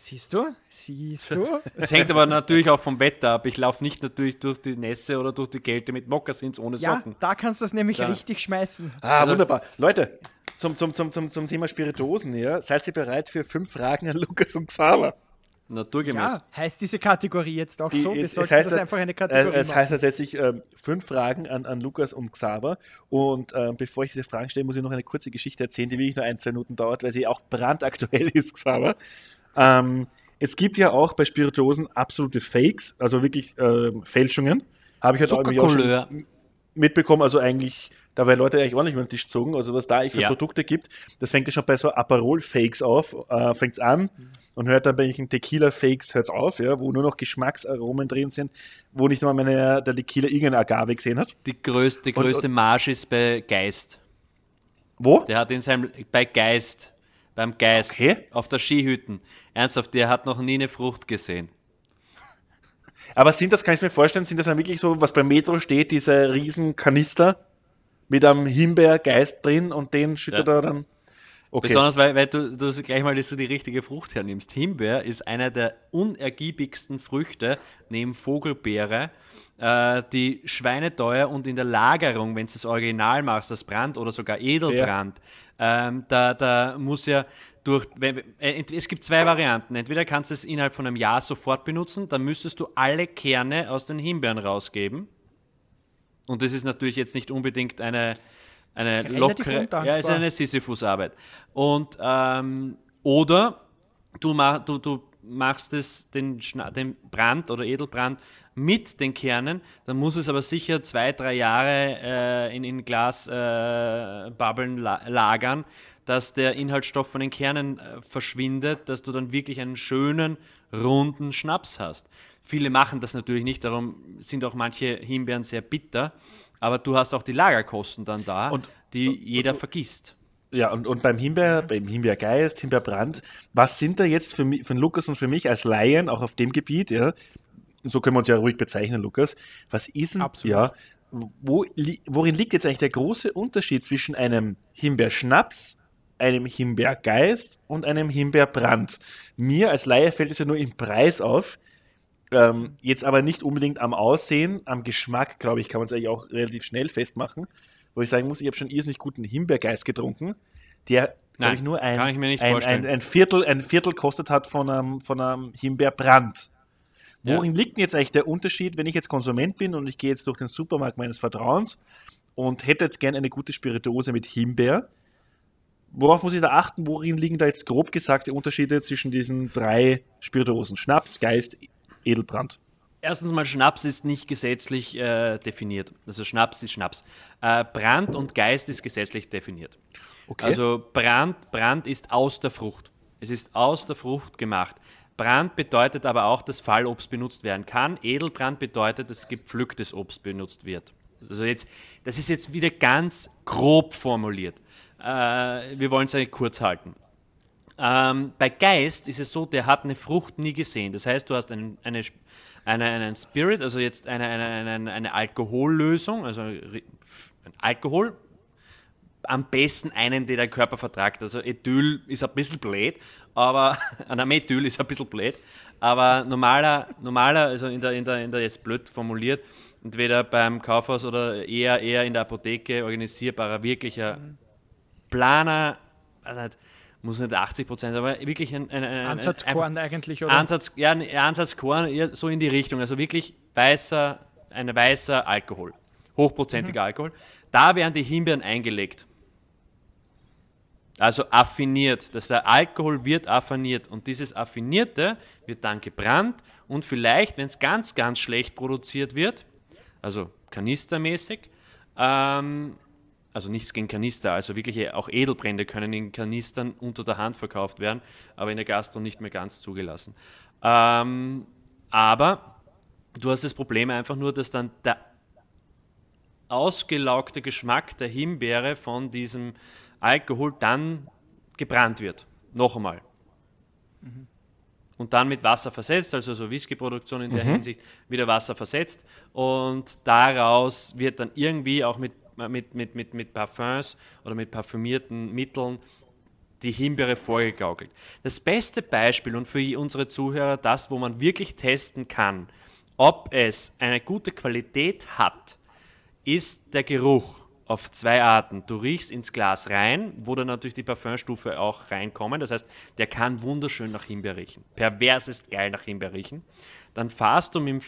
Siehst du? Siehst du? Das hängt aber natürlich auch vom Wetter ab. Ich laufe nicht natürlich durch die Nässe oder durch die Kälte mit Mokassins ohne Ja, Socken. da kannst du das nämlich Ja. richtig schmeißen. Ah, Also- wunderbar. Leute, zum, zum, zum, zum, zum Thema Spirituosen hier. Seid ihr bereit für fünf Fragen an Lukas und Xaver? Naturgemäß. Ja, heißt diese Kategorie jetzt auch Die so? Wir ist- sollten heißt das das- einfach eine Kategorie Äh, es machen. heißt tatsächlich ähm, fünf Fragen an, an Lukas und Xaver. Und ähm, bevor ich diese Fragen stelle, muss ich noch eine kurze Geschichte erzählen, die wirklich nur ein, zwei Minuten dauert, weil sie auch brandaktuell ist, Xaver. Ähm, es gibt ja auch bei Spirituosen absolute Fakes, also wirklich ähm, Fälschungen. Habe ich halt auch, schon mitbekommen, also eigentlich, da werden Leute eigentlich ordentlich über den Tisch gezogen, also was da eigentlich für Ja. Produkte gibt, das fängt ja schon bei so Aperol-Fakes auf, äh, fängt es an und hört dann bei irgendwelchen Tequila-Fakes hört auf, ja, wo nur noch Geschmacksaromen drin sind, wo nicht mal meine, der Tequila irgendeine Agave gesehen hat. Die größte, die Und- größte Marge ist bei Geist. Wo? Der hat in seinem, bei Geist, beim Geist, Okay. auf der Skihütten. Ernsthaft, der hat noch nie eine Frucht gesehen. Aber sind das, kann ich mir vorstellen, sind das dann wirklich so, was beim Metro steht, diese riesen Kanister mit einem Himbeergeist drin und den schüttet Ja. er dann. Okay. Besonders, weil, weil du, du gleich mal dass du die richtige Frucht hernimmst. Himbeer ist einer der unergiebigsten Früchte neben Vogelbeere, äh, die schweineteuer und in der Lagerung, wenn du das Original machst, das Brand oder sogar Edelbrand, ähm, da, da muss ja durch, es gibt zwei Varianten. Entweder kannst du es innerhalb von einem Jahr sofort benutzen, dann müsstest du alle Kerne aus den Himbeeren rausgeben. Und das ist natürlich jetzt nicht unbedingt eine, eine Relativ lockere, undankbar. ja, ist eine Sisyphus-Arbeit. Und ähm, oder du, mach, du, du machst es den, den Brand oder Edelbrand mit den Kernen, dann muss es aber sicher zwei, drei Jahre äh, in, in Glasbubbeln äh, la lagern, dass der Inhaltsstoff von den Kernen äh, verschwindet, dass du dann wirklich einen schönen, runden Schnaps hast. Viele machen das natürlich nicht, darum sind auch manche Himbeeren sehr bitter, aber du hast auch die Lagerkosten dann da, Und- die jeder vergisst. Ja, und, und beim Himbeer, beim Himbeergeist, Himbeerbrand, was sind da jetzt für, mich, für Lukas und für mich als Laien, auch auf dem Gebiet, ja, und so können wir uns ja ruhig bezeichnen, Lukas, was ist denn, Absolut. ja, wo, li- worin liegt jetzt eigentlich der große Unterschied zwischen einem Himbeerschnaps, einem Himbeergeist und einem Himbeerbrand? Mir als Laie fällt es ja nur im Preis auf, ähm, jetzt aber nicht unbedingt am Aussehen, am Geschmack, glaube ich, kann man es eigentlich auch relativ schnell festmachen, wo ich sagen muss, ich habe schon irrsinnig guten Himbeergeist getrunken, der, glaube ich, nur ein, kann ich mir nicht ein, vorstellen. ein, ein, Viertel, ein Viertel kostet hat von einem, von einem Himbeerbrand. Ja. Worin liegt denn jetzt eigentlich der Unterschied, wenn ich jetzt Konsument bin und ich gehe jetzt durch den Supermarkt meines Vertrauens und hätte jetzt gerne eine gute Spirituose mit Himbeer? Worauf muss ich da achten? Worin liegen da jetzt grob gesagt die Unterschiede zwischen diesen drei Spirituosen? Schnaps, Geist, Edelbrand. Erstens mal, Schnaps ist nicht gesetzlich äh, definiert. Also Schnaps ist Schnaps. Äh, Brand und Geist ist gesetzlich definiert. Okay. Also Brand, Brand ist aus der Frucht. Es ist aus der Frucht gemacht. Brand bedeutet aber auch, dass Fallobst benutzt werden kann. Edelbrand bedeutet, dass gepflücktes Obst benutzt wird. Also jetzt, das ist jetzt wieder ganz grob formuliert. Äh, wir wollen es kurz halten. Ähm, bei Geist ist es so, der hat eine Frucht nie gesehen. Das heißt, du hast einen, eine, eine, einen Spirit, also jetzt eine, eine, eine, eine Alkohollösung, also ein Alkohol, am besten einen, der der Körper vertragt. Also Ethyl ist ein bisschen blöd, aber nein, Methyl ist ein bisschen blöd, aber normaler, normaler also in der, in der, in der jetzt blöd formuliert, entweder beim Kaufhaus oder eher, eher in der Apotheke organisierbarer, wirklicher Planer, also nicht, muss nicht 80 Prozent, aber wirklich ein, ein, ein Ansatzkorn ein, eigentlich, oder? Ansatz, ja, ein Ansatzkorn, so in die Richtung, also wirklich weißer, ein weißer Alkohol, hochprozentiger mhm. Alkohol. Da werden die Himbeeren eingelegt. Also affiniert. dass der Alkohol wird affiniert und dieses Affinierte wird dann gebrannt und vielleicht, wenn es ganz, ganz schlecht produziert wird, also kanistermäßig, ähm, also nichts gegen Kanister, also wirklich auch Edelbrände können in Kanistern unter der Hand verkauft werden, aber in der Gastro nicht mehr ganz zugelassen. Ähm, aber du hast das Problem einfach nur, dass dann der ausgelaugte Geschmack der Himbeere von diesem Alkohol dann gebrannt wird. Noch einmal. Mhm. Und dann mit Wasser versetzt, also so Whisky-Produktion in der mhm. Hinsicht, wieder Wasser versetzt. Und daraus wird dann irgendwie auch mit, mit, mit, mit, mit Parfums oder mit parfümierten Mitteln die Himbeere vorgegaukelt. Das beste Beispiel und für unsere Zuhörer das, wo man wirklich testen kann, ob es eine gute Qualität hat, ist der Geruch auf zwei Arten. Du riechst ins Glas rein, wo dann natürlich die Parfümstufe auch reinkommen. Das heißt, der kann wunderschön nach Himbeer riechen. Pervers ist geil nach Himbeer riechen. Dann fahrst du mit dem,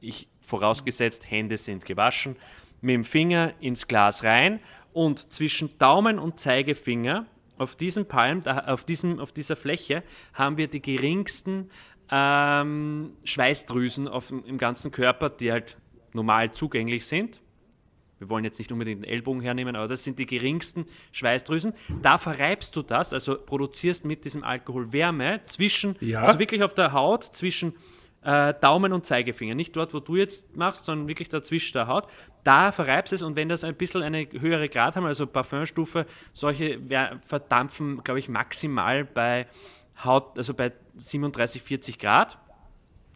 ich, vorausgesetzt, Hände sind gewaschen, mit dem Finger ins Glas rein und zwischen Daumen und Zeigefinger auf diesem Palm, auf, diesem, auf dieser Fläche haben wir die geringsten ähm, Schweißdrüsen auf, im ganzen Körper, die halt normal zugänglich sind wir wollen jetzt nicht unbedingt den Ellbogen hernehmen, aber das sind die geringsten Schweißdrüsen. Da verreibst du das, also produzierst mit diesem Alkohol Wärme zwischen, ja. also wirklich auf der Haut, zwischen äh, Daumen und Zeigefinger. Nicht dort, wo du jetzt machst, sondern wirklich dazwischen der Haut. Da verreibst es und wenn das ein bisschen eine höhere Grad haben, also Parfümstufe, solche verdampfen, glaube ich, maximal bei Haut, also bei 37, 40 Grad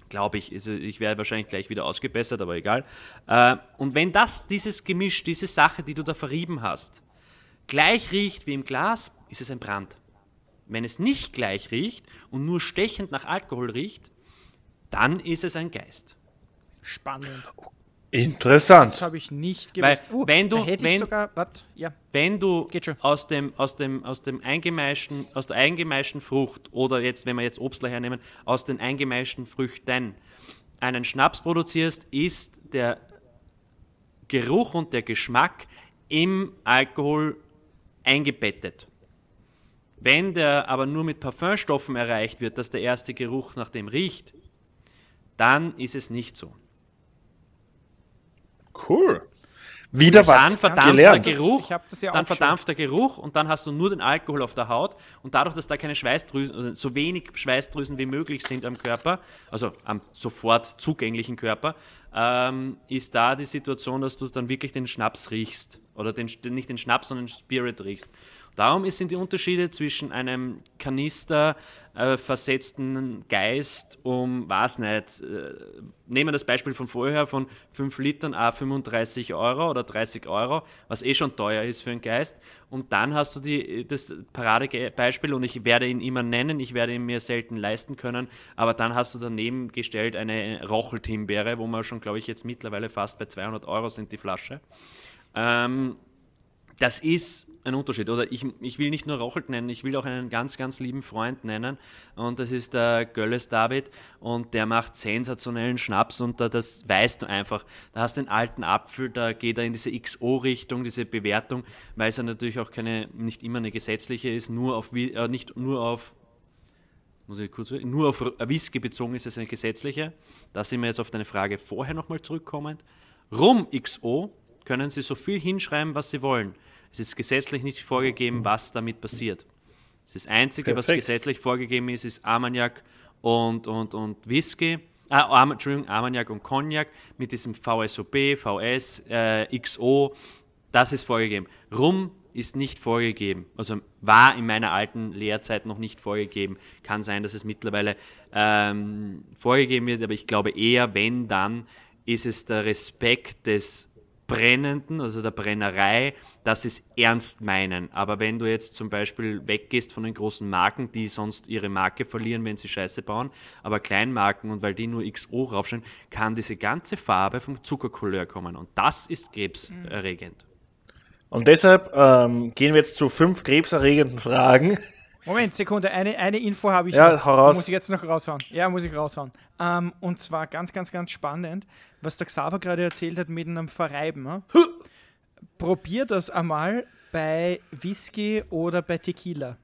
glaube ich. Ich werde wahrscheinlich gleich wieder ausgebessert, aber egal. Äh, und wenn das, dieses Gemisch, diese Sache, die du da verrieben hast, gleich riecht wie im Glas, ist es ein Brand. Wenn es nicht gleich riecht und nur stechend nach Alkohol riecht, dann ist es ein Geist. Spannend. Interessant. Das habe ich nicht gewusst. Weil, uh, wenn du, wenn, sogar, ja. wenn du aus dem, aus dem, aus dem eingemeischten, aus der eingemeischten Frucht oder jetzt, wenn wir jetzt Obstler hernehmen, aus den eingemeischten Früchten einen Schnaps produzierst, ist der Geruch und der Geschmack im Alkohol eingebettet. Wenn der aber nur mit Parfümstoffen erreicht wird, dass der erste Geruch nach dem riecht, dann ist es nicht so. Cool. Wieder dann was verdampft gelernt. Der Geruch, ja dann verdampft der Geruch und dann hast du nur den Alkohol auf der Haut und dadurch, dass da keine Schweißdrüsen, also so wenig Schweißdrüsen wie möglich sind am Körper, also am sofort zugänglichen Körper, ähm, ist da die Situation, dass du dann wirklich den Schnaps riechst oder den, nicht den Schnaps, sondern den Spirit riechst. Darum sind die Unterschiede zwischen einem Kanister äh, versetzten Geist um, was nicht, äh, nehmen wir das Beispiel von vorher von 5 Litern a 35 Euro oder 30 Euro, was eh schon teuer ist für einen Geist. Und dann hast du die, das Paradebeispiel und ich werde ihn immer nennen, ich werde ihn mir selten leisten können, aber dann hast du daneben gestellt eine Rocheltimbeere, wo wir schon, glaube ich, jetzt mittlerweile fast bei 200 Euro sind die Flasche. Ähm, das ist ein Unterschied. Oder ich, ich will nicht nur Rochelt nennen, ich will auch einen ganz, ganz lieben Freund nennen. Und das ist der Gölles David. Und der macht sensationellen Schnaps. Und da, das weißt du einfach. Da hast du den alten Apfel, da geht er in diese XO-Richtung, diese Bewertung, weil es ja natürlich auch keine, nicht immer eine gesetzliche ist, nur auf, äh, nicht nur auf muss ich kurz, nur auf Whisky bezogen ist es eine gesetzliche. Da sind wir jetzt auf deine Frage vorher nochmal zurückkommend. Rum XO können Sie so viel hinschreiben, was Sie wollen. Es ist gesetzlich nicht vorgegeben, was damit passiert. Das Einzige, Perfekt. was gesetzlich vorgegeben ist, ist Armagnac und, und, und Whisky. Ah, Entschuldigung, Armagnac und Cognac mit diesem VSOP, VS, äh, XO, das ist vorgegeben. Rum ist nicht vorgegeben. Also war in meiner alten Lehrzeit noch nicht vorgegeben. Kann sein, dass es mittlerweile ähm, vorgegeben wird, aber ich glaube eher, wenn dann, ist es der Respekt des Brennenden, also der Brennerei, dass sie es ernst meinen. Aber wenn du jetzt zum Beispiel weggehst von den großen Marken, die sonst ihre Marke verlieren, wenn sie Scheiße bauen, aber Kleinmarken und weil die nur XO raufstehen, kann diese ganze Farbe vom Zuckercouleur kommen. Und das ist krebserregend. Und deshalb ähm, gehen wir jetzt zu fünf krebserregenden Fragen. Moment, Sekunde, eine, eine Info habe ich Ja, noch. hau raus. Muss ich jetzt noch raushauen. Ja, muss ich raushauen. Ähm, und zwar ganz, ganz, ganz spannend, was der Xaver gerade erzählt hat mit einem Verreiben. ne? Probier das einmal bei Whisky oder bei Tequila.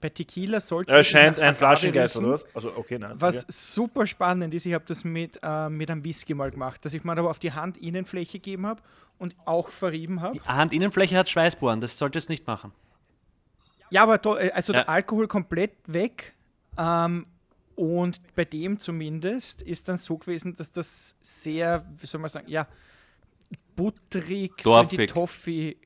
Bei Tequila soll Er scheint ein Flaschengeist oder was? Also, okay, nein. Was okay. super spannend ist, ich habe das mit, äh, mit einem Whisky mal gemacht, dass ich mir aber auf die Handinnenfläche gegeben habe und auch verrieben habe. Die Handinnenfläche hat Schweißbohren, das solltest du nicht machen. Ja, aber äh, also Ja. der Alkohol komplett weg. Ähm, und bei dem zumindest ist dann so gewesen, dass das sehr, wie soll man sagen, ja, butterig, so in die Dorfig.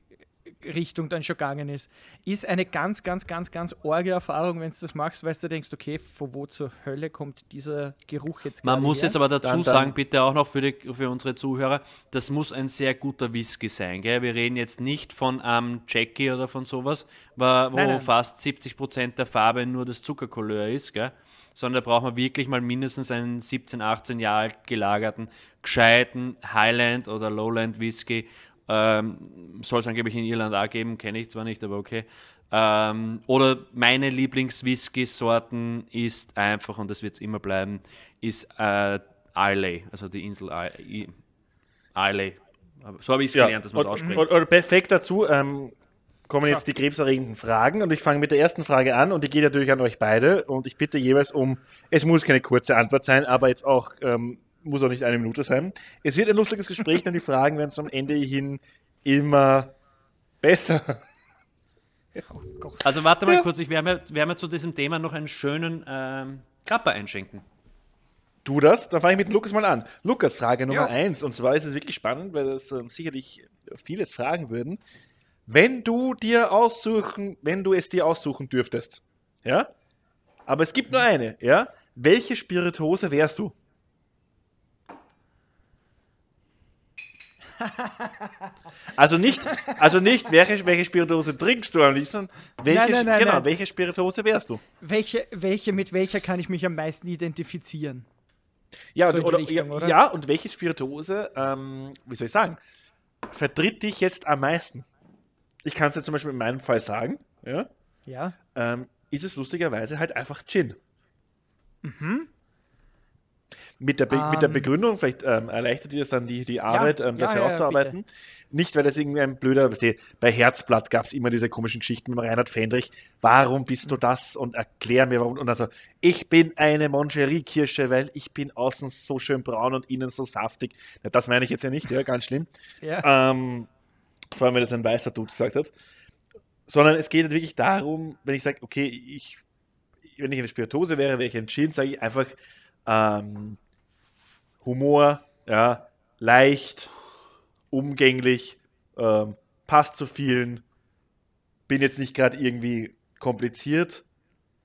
Toffee-Richtung dann schon gegangen ist. Ist eine ganz, ganz, ganz, ganz orge Erfahrung, wenn du das machst, weil du denkst, okay, von wo zur Hölle kommt dieser Geruch jetzt Man muss her? jetzt aber dazu Dann- dann- sagen, bitte auch noch für, die, für unsere Zuhörer, das muss ein sehr guter Whisky sein. Gell? Wir reden jetzt nicht von einem Jackie oder von sowas, wa- wo Nein, nein. fast 70% der Farbe nur das Zuckercouleur ist, gell? sondern da braucht man wirklich mal mindestens einen 17, 18 Jahre alt gelagerten, gescheiten Highland oder Lowland Whisky. Ähm, Soll es angeblich in Irland auch geben, kenne ich zwar nicht, aber okay. Ähm, oder meine Lieblings-Whisky-Sorten ist einfach, und das wird es immer bleiben, ist äh, Islay, also die Insel I- Islay. So habe ich es gelernt, dass man es ausspricht. und, und perfekt dazu ähm, kommen jetzt die krebserregenden Fragen und ich fange mit der ersten Frage an und die geht natürlich an euch beide und ich bitte jeweils um, es muss keine kurze Antwort sein, aber jetzt auch, ähm, muss auch nicht eine Minute sein. Es wird ein lustiges Gespräch, denn die Fragen werden zum Ende hin immer besser. Also warte mal kurz, ich werde mir, werd mir zu diesem Thema noch einen schönen ähm, Krapper einschenken. Du das? Dann fange ich mit Lukas mal an. Lukas, Frage Nummer Ja. eins. Und zwar ist es wirklich spannend, weil das ähm, sicherlich viele jetzt fragen würden. Wenn du dir aussuchen, wenn du es dir aussuchen dürftest, ja? Aber es gibt nur eine, ja? Welche Spirituose wärst du? Also nicht, also nicht, welche, welche Spirituose trinkst du am liebsten, welche, Nein, nein, nein, genau, welche Spirituose wärst du? Welche, welche, mit welcher kann ich mich am meisten identifizieren? Ja, So und, oder, Richtung, oder? ja, und welche Spirituose, ähm, wie soll ich sagen, vertritt dich jetzt am meisten? Ich kann es ja zum Beispiel in meinem Fall sagen, ja, Ja. ähm, ist es lustigerweise halt einfach Gin. Mit, der Be mit der Ähm. Begründung, vielleicht ähm, erleichtert dir das dann die, die Arbeit, ähm, das ja, ja, herauszuarbeiten. Nicht, weil das irgendwie ein blöder, bei Herzblatt gab es immer diese komischen Geschichten mit Reinhard Fendrich. Warum bist du das? Und erklär mir, warum. Und also, ich bin eine Moncherie-Kirsche, weil ich bin außen so schön braun und innen so saftig. Ja, das meine ich jetzt ja nicht, ja, ganz schlimm. ja. Ähm, vor allem, wenn das ein weißer Dude gesagt hat. Sondern es geht wirklich darum, wenn ich sage, okay, ich, wenn ich eine Spirituose wäre, wäre ich Gin, sage ich einfach ähm, Humor, ja, leicht, umgänglich, ähm, passt zu vielen, bin jetzt nicht gerade irgendwie kompliziert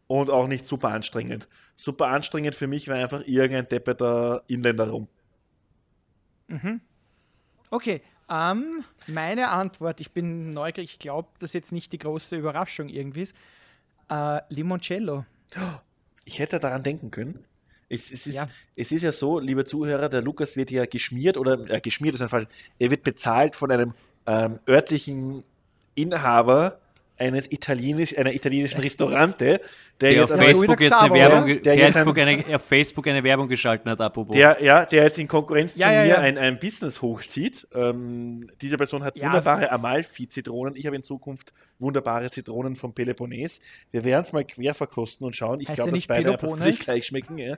und auch nicht super anstrengend. Super anstrengend für mich wäre einfach irgendein depperter Inländer rum. Okay, ähm, meine Antwort, ich bin neugierig, ich glaube, das jetzt nicht die große Überraschung irgendwie ist. Äh, Limoncello. Ich hätte daran denken können. Es, es, ist, Ja. es ist ja so, liebe Zuhörer, der Lukas wird ja geschmiert oder äh, geschmiert ist ein Fall. Er wird bezahlt von einem ähm, örtlichen Inhaber eines italienisch, einer italienischen Restaurante, der, Der jetzt auf Facebook jetzt eine Werbung, Der jetzt Facebook eine, auf Facebook eine Werbung geschalten hat, apropos. der, ja, der jetzt in Konkurrenz Ja, zu ja, mir ja. Ein, ein Business hochzieht. Ähm, diese Person hat Ja. wunderbare Amalfi-Zitronen. Ich habe in Zukunft wunderbare Zitronen vom Peloponnes. Wir werden es mal quer verkosten und schauen. Ich glaube, dass beide einfach Peloponnes? gleich schmecken. Ja.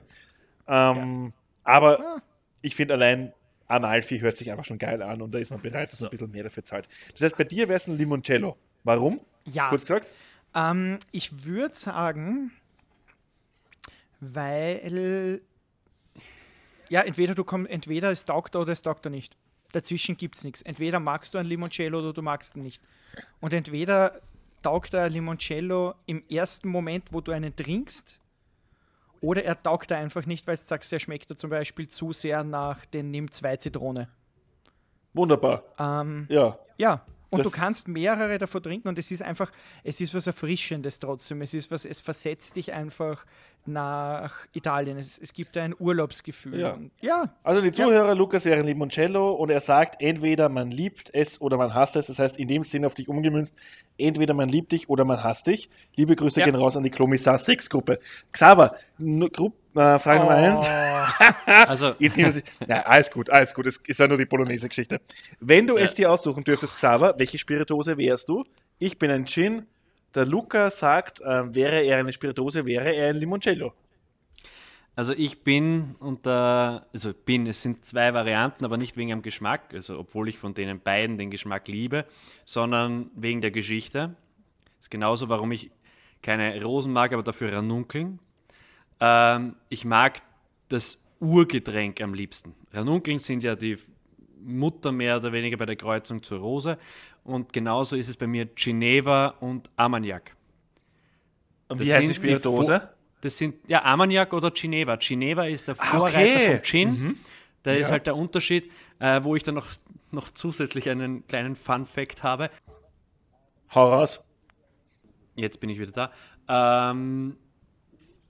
Ähm, Aber Ah. ich finde allein Amalfi hört sich einfach schon geil an und da ist man bereit, dass man ein bisschen mehr dafür zahlt. Das heißt, bei dir wäre es ein Limoncello. Warum? Ja, Kurz gesagt? ähm, ich würde sagen, weil ja, entweder du kommst, entweder es taugt er oder es taugt er nicht. Dazwischen gibt es nichts. Entweder magst du ein Limoncello oder du magst ihn nicht. Und entweder taugt er Limoncello im ersten Moment, wo du einen trinkst, oder er taugt er einfach nicht, weil du sagst, er schmeckt er zum Beispiel zu sehr nach den Nimm 2 Zitrone. Wunderbar. Ähm, Ja. ja, und Das- du kannst mehrere davon trinken und es ist einfach, es ist was Erfrischendes trotzdem. Es ist was, es versetzt dich einfach nach Italien. Es, es gibt ein Urlaubsgefühl. Ja. Ja, Also die Zuhörer, Lukas wäre Limoncello und er sagt, entweder man liebt es oder man hasst es. Das heißt, in dem Sinn auf dich umgemünzt, entweder man liebt dich oder man hasst dich. Liebe Grüße Ja. gehen raus an die Klomissar 6 Gruppe. Xaver, Grupp, äh, Frage Nummer 1. Oh, Also, Jetzt nehmen Sie, ja, alles gut, alles gut. Es ist ja nur die Polonaise-Geschichte. Wenn du Ja. es dir aussuchen dürftest, Xaver, welche Spirituose wärst du? Ich bin ein Gin. Der Luca sagt, äh, wäre er eine Spirituose, wäre er ein Limoncello. Also ich bin unter, also bin, es sind zwei Varianten, aber nicht wegen dem Geschmack, also obwohl ich von denen beiden den Geschmack liebe, sondern wegen der Geschichte. ist genauso, warum ich keine Rosen mag, aber dafür Ranunkeln. Ähm, ich mag das Urgetränk am liebsten. Ranunkeln sind ja die Mutter mehr oder weniger bei der Kreuzung zur Rose und genauso ist es bei mir Geneva und Armagnac. Und Das wie heißt die Spirituose? Das sind ja Armagnac oder Geneva. Geneva ist der Vorreiter Ah, okay. Mhm. vom Gin. Da ist Ja. halt der Unterschied, äh, wo ich dann noch, noch zusätzlich einen kleinen Fun Fact habe. Hau raus. Jetzt bin ich wieder da. Ähm,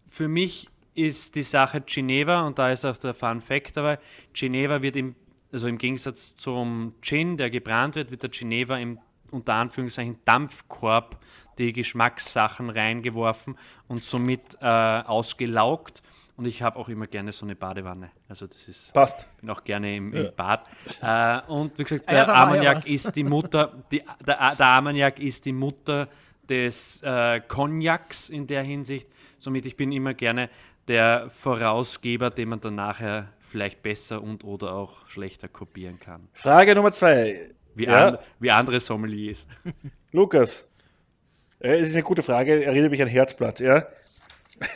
für mich ist die Sache Geneva, und da ist auch der Fun Fact dabei, Geneva wird im, also im Gegensatz zum Gin, der gebrannt wird, wird der Geneva im unter Anführungszeichen Dampfkorb die Geschmackssachen reingeworfen und somit äh, ausgelaugt. Und ich habe auch immer gerne so eine Badewanne. Also das ist Passt. bin auch gerne im, Ja. im Bad. Äh, und wie gesagt, ja, der ja Armagnac was. ist die Mutter, die, der, der Armagnac ist die Mutter des äh, Cognacs in der Hinsicht. Somit ich bin immer gerne der Vorausgeber, den man dann nachher vielleicht besser und oder auch schlechter kopieren kann. Frage Nummer zwei. Wie, Ja. an, wie andere Sommeliers. Lukas. Äh, Es ist eine gute Frage. Erinnert mich an Herzblatt, ja?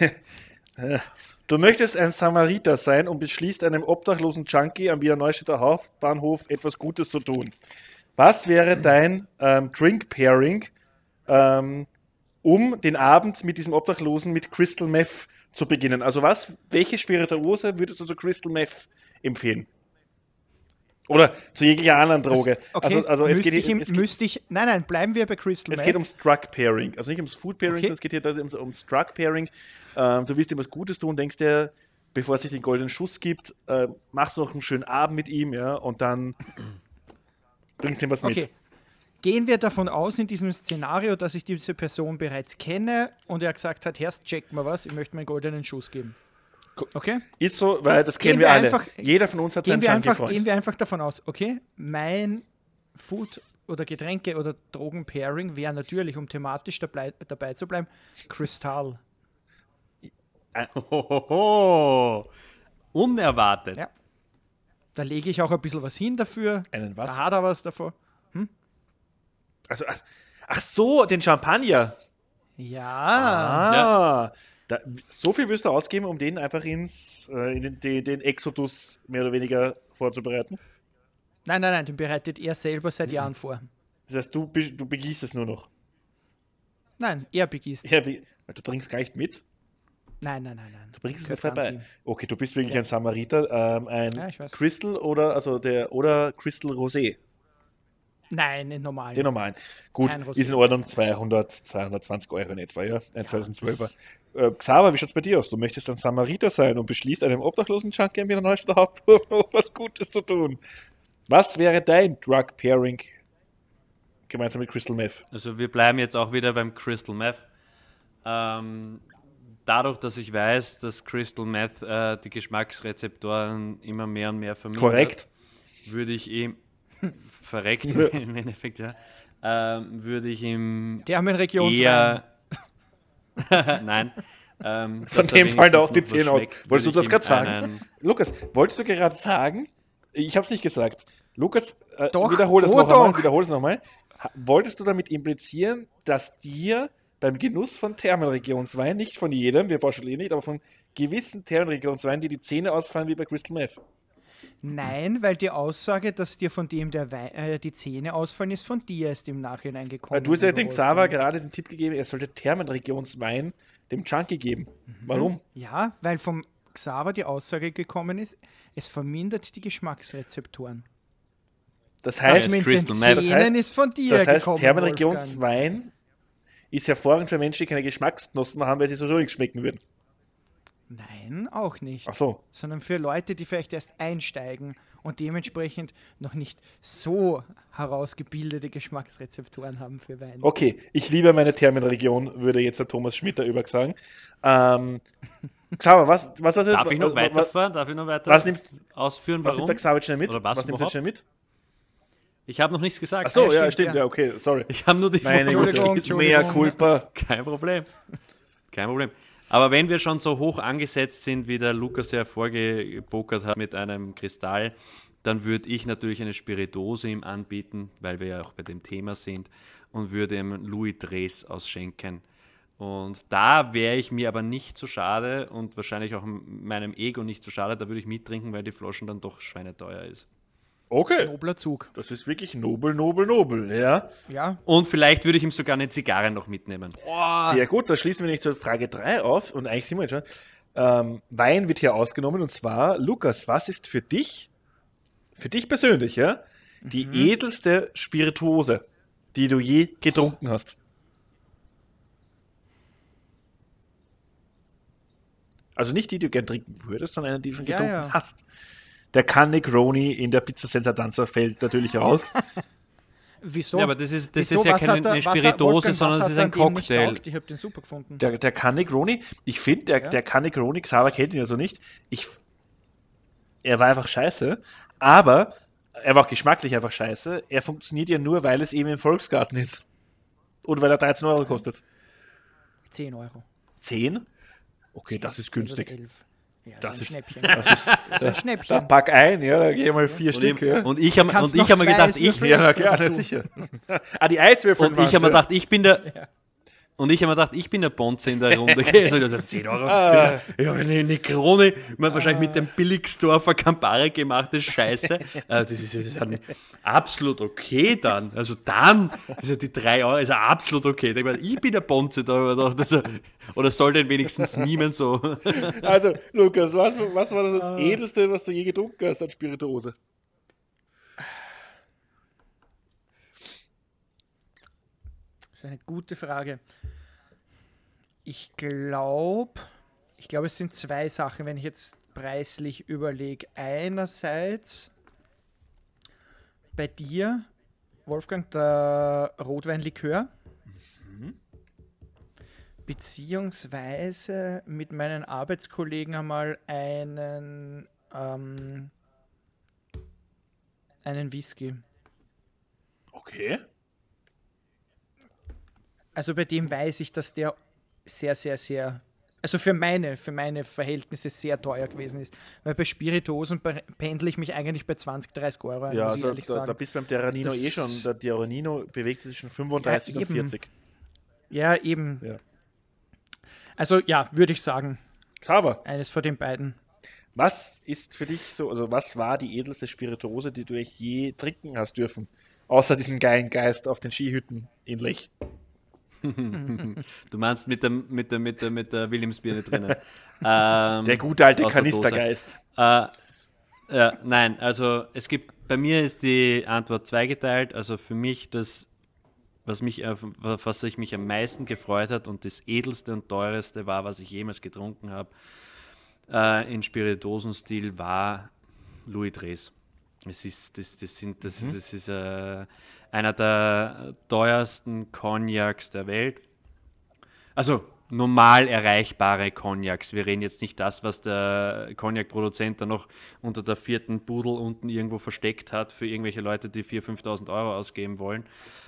Du möchtest ein Samariter sein und beschließt einem obdachlosen Junkie am Wiener Neustädter Hauptbahnhof etwas Gutes zu tun. Was wäre dein ähm, Drink Pairing, ähm, um den Abend mit diesem Obdachlosen mit Crystal Meth zu beginnen? Also was, welche Spirituose würdest du zu Crystal Meth empfehlen? Oder zu jeglicher anderen Droge. Okay, also, also es müsste, geht, ich, im- geht müsste ich, nein, nein, bleiben wir bei Crystal es Meth. geht ums Drug Pairing. Also nicht ums Food Pairing, Okay. sondern es geht hier ums, ums Drug Pairing. Ähm, du willst ihm was Gutes tun, denkst dir, bevor es sich den goldenen Schuss gibt, äh, machst du noch einen schönen Abend mit ihm, ja, und dann bringst du ihm was Okay. mit. Gehen wir davon aus, in diesem Szenario, dass ich diese Person bereits kenne und er gesagt hat, Herst, check mal was, ich möchte meinen goldenen Schuss geben. Okay? Ist so, weil das Gehen kennen wir, wir alle. einfach- Jeder von uns hat Gehen seinen wir, einfach, gehen wir einfach davon aus, okay? Mein Food- oder Getränke- oder Drogen-Pairing wäre natürlich, um thematisch dabei, dabei zu bleiben, Kristall. Hohoho. Unerwartet. Ja. Da lege ich auch ein bisschen was hin dafür. Einen was? Da hat er was davor. Also, ach, ach so, den Champagner. Ja. Ah, da, so viel wirst du ausgeben, um den einfach ins, äh, in den, den, den Exodus mehr oder weniger vorzubereiten. Nein, nein, nein, den bereitet er selber seit Jahren vor. Das heißt, du, be- du begießt es nur noch. Nein, er begießt. Ja, wie, du trinkst gar nicht mit. Nein, nein, nein, nein. Du bringst es ganz vorbei. Okay, du bist wirklich ein Samariter. Ähm, ein Ja. Crystal oder also der oder Crystal Rosé, Nein, den normalen. den normalen. Gut, ist in Ordnung 200, 220 Euro in etwa, ja. Ein 2012er. Äh, Xaver, wie schaut's bei dir aus? Du möchtest ein Samariter sein und beschließt einem obdachlosen Junkie in der Neustadt Hauptbahnhof was Gutes zu tun. Was wäre dein Drug Pairing gemeinsam mit Crystal Meth? Also wir bleiben jetzt auch wieder beim Crystal Meth. Ähm, dadurch, dass ich weiß, dass Crystal Meth äh, die Geschmacksrezeptoren immer mehr und mehr vermindert, Korrekt. würde ich ihm verreckt im Endeffekt, ja, ähm, würde ich ihm Der haben einen Regionswein. eher Nein. Ähm, Von dem fallen da auch die Zähne aus. Wolltest du das gerade sagen? einen- Lukas, wolltest du gerade sagen, ich habe es nicht gesagt. Lukas, äh, Doch. wiederhol es Oh, noch einmal. doch. Wiederhol es noch mal. Ha- Wolltest du damit implizieren, dass dir beim Genuss von Thermenregionswein, nicht von jedem, wir pauschalieren nicht, aber von gewissen Thermenregionsweinen, die die Zähne ausfallen wie bei Crystal Meth. Nein, weil die Aussage, dass dir von dem der Wei äh, die Zähne ausfallen, ist von dir erst im Nachhinein gekommen. Weil du hast ja dem Xaver gerade den Tipp gegeben, er sollte Thermenregionswein dem Junkie geben. Warum? Ja, weil vom Xaver die Aussage gekommen ist, es vermindert die Geschmacksrezeptoren. Das Das heißt, mit Crystal den. Zähnen Das heißt- ist von dir das heißt gekommen. Thermenregionswein ist hervorragend für Menschen, die keine Geschmacksknospen haben, weil sie sowieso nicht schmecken würden. Nein, auch nicht. Ach so. Sondern für Leute, die vielleicht erst einsteigen und dementsprechend noch nicht so herausgebildete Geschmacksrezeptoren haben für Wein. Okay, ich liebe meine Thermenregion, würde jetzt der Thomas Schmitter über sagen. Ähm, Xaver, was, was, was, Darf was, ich noch was, weiterfahren? Darf ich noch weiter was nimmt- ausführen, was warum? nimmt der Xaver schnell mit? Oder was was nimmt er schnell mit? Ich habe noch nichts gesagt. Ach so, Ja, ja, stimmt, ja. ja, okay, sorry. Ich habe nur die Meine Entschuldigung, Entschuldigung. mea culpa. Kein Problem. Kein Problem. Aber wenn wir schon so hoch angesetzt sind, wie der Lukas ja vorgepokert hat mit einem Kristall, dann würde ich natürlich eine Spiritose ihm anbieten, weil wir ja auch bei dem Thema sind, und würde ihm Louis Dres ausschenken. Und da wäre ich mir aber nicht so schade und wahrscheinlich auch meinem Ego nicht so schade, da würde ich mittrinken, weil die Flaschen dann doch schweineteuer ist. Okay, Nobler Zug. das ist wirklich nobel, nobel, nobel, ja. Ja, Und vielleicht würde ich ihm sogar eine Zigarre noch mitnehmen. Sehr gut, da schließen wir nicht zur Frage 3 auf und eigentlich sind wir jetzt schon. Ähm, Wein wird hier ausgenommen und zwar, Lukas, was ist für dich, für dich persönlich, ja, die edelste Spirituose, die du je getrunken hast? Also nicht die, die du gern trinken würdest, sondern eine, die du schon Ja, getrunken ja. hast. Der Cannegroni in der Pizza Senza Danza fällt natürlich raus. wieso? Ja, aber das ist, das Wieso? ist ja Was keine er- hat- Spiritose, sondern es ist ein Cocktail. Ich habe den super gefunden. Der, der Cannegroni, ich finde, der, Ja. der Cannegroni, Xaver kennt ihn ja so nicht. Ich, er war einfach scheiße, aber er war auch geschmacklich einfach scheiße. Er funktioniert ja nur, weil es eben im Volksgarten ist. Und weil er 13 Euro kostet. 10 Euro. 10? Okay, das ist 10 oder günstig. 11. Ja, Das das ist Schnäppchen. Das ist, Das ist ein da Schnäppchen. pack ein, ja, da geh mal vier Und Stück. Ja, und ich habe hab mir gedacht, ich, ja klar, sicher. ah, die Eiswürfel. und ich habe mir gedacht, ich bin der. Und ich habe mir gedacht, ich bin der Bonze in der Runde. Also, also 10 Euro. Ja, eine, eine Krone. Man wahrscheinlich mit dem Billigsdorfer Campari gemachte Scheiße. Äh, Das ist, das ist absolut okay dann. Also dann, also die 3 Euro ist ja absolut okay. Ich, meine, ich bin der Bonze da. Oder, also, oder soll denn wenigstens mimen so. Also, Lukas, was, was war das Edelste, was du je getrunken hast an Spirituose? Das ist eine gute Frage. Ich glaube, ich glaube, es sind zwei Sachen, wenn ich jetzt preislich überlege. Einerseits bei dir, Wolfgang, der Rotweinlikör. Beziehungsweise mit meinen Arbeitskollegen einmal einen, ähm, einen Whisky. Okay. Also bei dem weiß ich, dass der sehr, sehr, sehr, also für meine, für meine Verhältnisse sehr teuer gewesen ist. Weil bei Spirituosen pe- pendle ich mich eigentlich bei 20, 30 Euro ein, Ja, muss ich also, ehrlich da, da sagen. bist du beim Terranino Das- eh schon. Der Terranino bewegt sich zwischen 35 Ja, und eben. 40. Ja, eben. Ja. Also ja, würde ich sagen, Xaver, eines von den beiden. was ist für dich so, also was war die edelste Spirituose, die du je trinken hast dürfen? Außer diesen geilen Geist auf den Skihütten in Lech. Du meinst mit der, mit der, mit der, mit der Williamsbirne drinnen. ähm, Der gute alte. Kanistergeist. Äh, ja, nein, also es gibt, bei mir ist die Antwort zweigeteilt. Also für mich das, was, mich, was sich mich am meisten gefreut hat und das edelste und teureste war, was ich jemals getrunken habe, äh, in Spiritosenstil, war Louis Dres. Es ist, das, das, sind, das, Mhm. das ist äh, einer der teuersten Cognacs der Welt. Also normal erreichbare Cognacs. Wir reden jetzt nicht das, was der Cognac-Produzent da noch unter der vierten Pudel unten irgendwo versteckt hat für irgendwelche Leute, die 4.000, 5.000 Euro ausgeben wollen.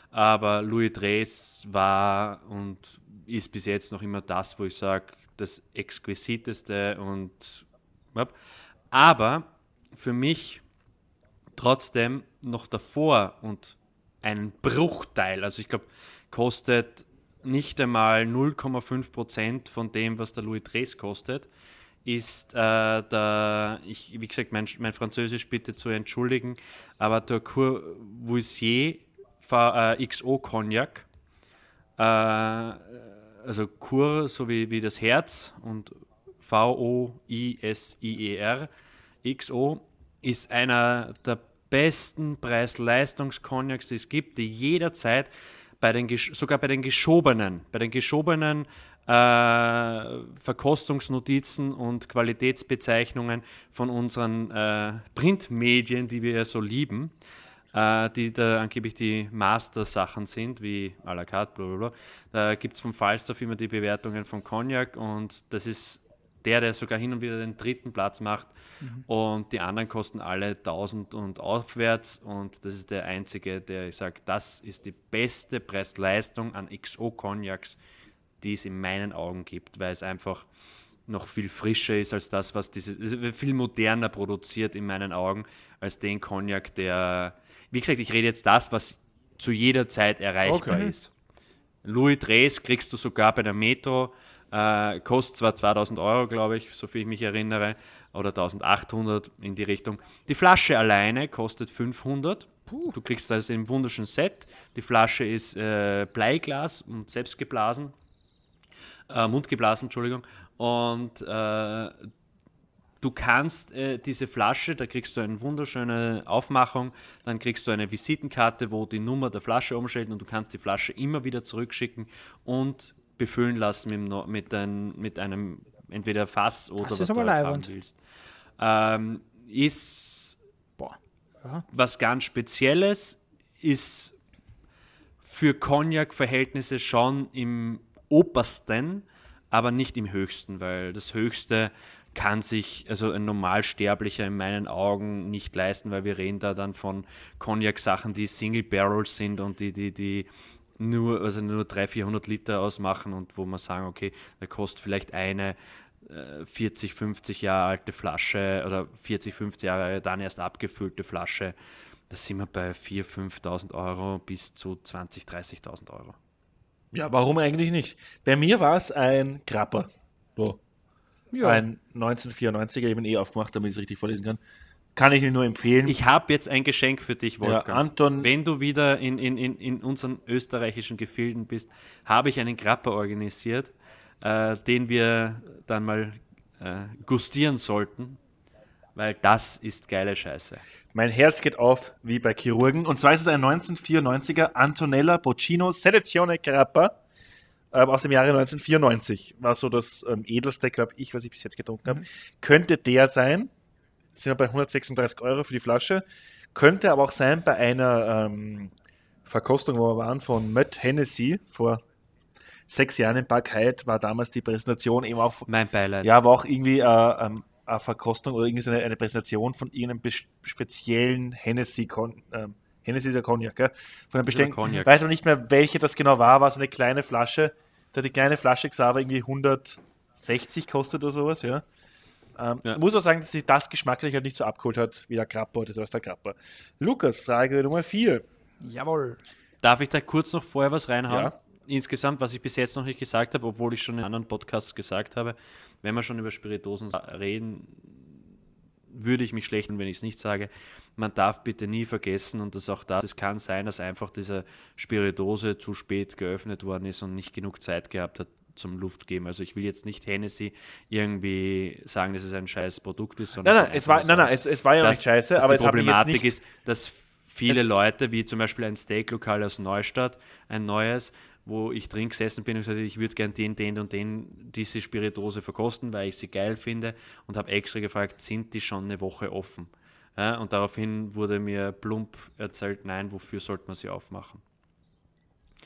Aber Louis Dres war und ist bis jetzt noch immer das, wo ich sage, das exquisiteste und aber für mich trotzdem noch davor und einen Bruchteil, also ich glaube, kostet nicht einmal 0,5% von dem, was der Louis Tres kostet, ist äh, der, ich, wie gesagt, mein, mein Französisch bitte zu entschuldigen, aber der Courvoisier äh, XO Cognac, äh, also Cour so wie, wie das Herz und V-O-I-S-I-E-R, XO, ist einer der besten Preis-Leistungs-Cognacs, die es gibt, die jederzeit bei den, sogar bei den geschobenen, bei den geschobenen äh, Verkostungsnotizen und Qualitätsbezeichnungen von unseren äh, Printmedien, die wir ja so lieben, äh, die da angeblich die Master-Sachen sind, wie à la carte, blablabla. Da gibt es vom Falstaff immer die Bewertungen von Cognac und das ist der, der sogar hin und wieder den dritten Platz macht mhm. und die anderen kosten alle 1000 und aufwärts und das ist der einzige, der ich sage, das ist die beste Preis-Leistung an XO-Cognacs, die es in meinen Augen gibt, weil es einfach noch viel frischer ist als das, was dieses, viel moderner produziert in meinen Augen als den Cognac, der, wie gesagt, ich rede jetzt das, was zu jeder Zeit erreichbar okay. ist. Louis Dres kriegst du sogar bei der Metro, äh, kostet zwar 2000 Euro, glaube ich, so viel ich mich erinnere, oder 1800 in die Richtung. Die Flasche alleine kostet 500. Puh. Du kriegst das im wunderschönen Set. Die Flasche ist äh, Bleiglas und selbst geblasen äh, Mund geblasen, Entschuldigung. Und äh, du kannst äh, diese Flasche, da kriegst du eine wunderschöne Aufmachung, dann kriegst du eine Visitenkarte, wo die Nummer der Flasche umsteht und du kannst die Flasche immer wieder zurückschicken und befüllen lassen mit, mit, ein, mit einem entweder Fass oder das was du halt haben willst. Ähm, ist Boah. Ja. was ganz Spezielles, ist für Cognac-Verhältnisse schon im obersten, aber nicht im höchsten, weil das höchste kann sich also ein Normalsterblicher in meinen Augen nicht leisten, weil wir reden da dann von Cognac-Sachen, die Single Barrels sind und die, die, die nur, also nur 300, 400 Liter ausmachen und wo man sagen, okay, da kostet vielleicht eine 40, äh, 50 Jahre alte Flasche oder 40, 50 Jahre dann erst abgefüllte Flasche, da sind wir bei 4.000, 5.000 Euro bis zu 20.000, 30.000 Euro. Ja, warum eigentlich nicht? Bei mir war es ein Krapper. So. Ja. Ein 1994er, ich bin eh aufgemacht, damit ich es richtig vorlesen kann. Kann ich Ihnen nur empfehlen. Ich habe jetzt ein Geschenk für dich, Wolfgang. Ja, Anton, Wenn du wieder in, in, in, in unseren österreichischen Gefilden bist, habe ich einen Krapper organisiert, äh, den wir dann mal äh, gustieren sollten, weil das ist geile Scheiße. Mein Herz geht auf wie bei Chirurgen. Und zwar ist es ein 1994er Antonella Boccino Selezione Grappa ähm, aus dem Jahre 1994. War so das ähm, edelste, glaube ich, was ich bis jetzt getrunken habe. Mhm. Könnte der sein. Sind wir bei 136 Euro für die Flasche. Könnte aber auch sein bei einer ähm, Verkostung, wo wir waren, von Matt Hennessy vor sechs Jahren in Park Hyde war damals die Präsentation eben auch. Mein Beileid. Ja, war auch irgendwie äh, ähm, eine Verkostung oder irgendwie eine, eine Präsentation von irgendeinem speziellen Hennessy, ähm, Hennessy ist ja Cognac, gell? Von einem bestimmten, Cognac. weiß aber nicht mehr, welche das genau war, war so eine kleine Flasche, da hat die kleine Flasche Xaver irgendwie 160 kostet oder sowas, ja. Ähm, ja. Muss auch sagen, dass sich das geschmacklich halt nicht so abgeholt hat wie der Grappa oder sowas der Grappa. Lukas, Frage Nummer 4. Jawohl. Darf ich da kurz noch vorher was reinhauen? Ja insgesamt, was ich bis jetzt noch nicht gesagt habe, obwohl ich schon in anderen Podcasts gesagt habe, wenn wir schon über Spiritosen reden, würde ich mich schlechten, wenn ich es nicht sage. Man darf bitte nie vergessen, und das auch da, es kann sein, dass einfach diese Spiritose zu spät geöffnet worden ist und nicht genug Zeit gehabt hat zum Luft geben. Also ich will jetzt nicht Hennessy irgendwie sagen, dass es ein scheiß Produkt ist, sondern nein, nein, es war, nein, nein, es, es war ja dass, nicht scheiße, aber die Problematik ist, dass viele Leute, wie zum Beispiel ein Steaklokal aus Neustadt, ein neues, wo ich drin gesessen bin und gesagt habe, ich würde gerne den, den und den diese Spiritose verkosten, weil ich sie geil finde und habe extra gefragt, sind die schon eine Woche offen? Ja, und daraufhin wurde mir plump erzählt, nein, wofür sollte man sie aufmachen?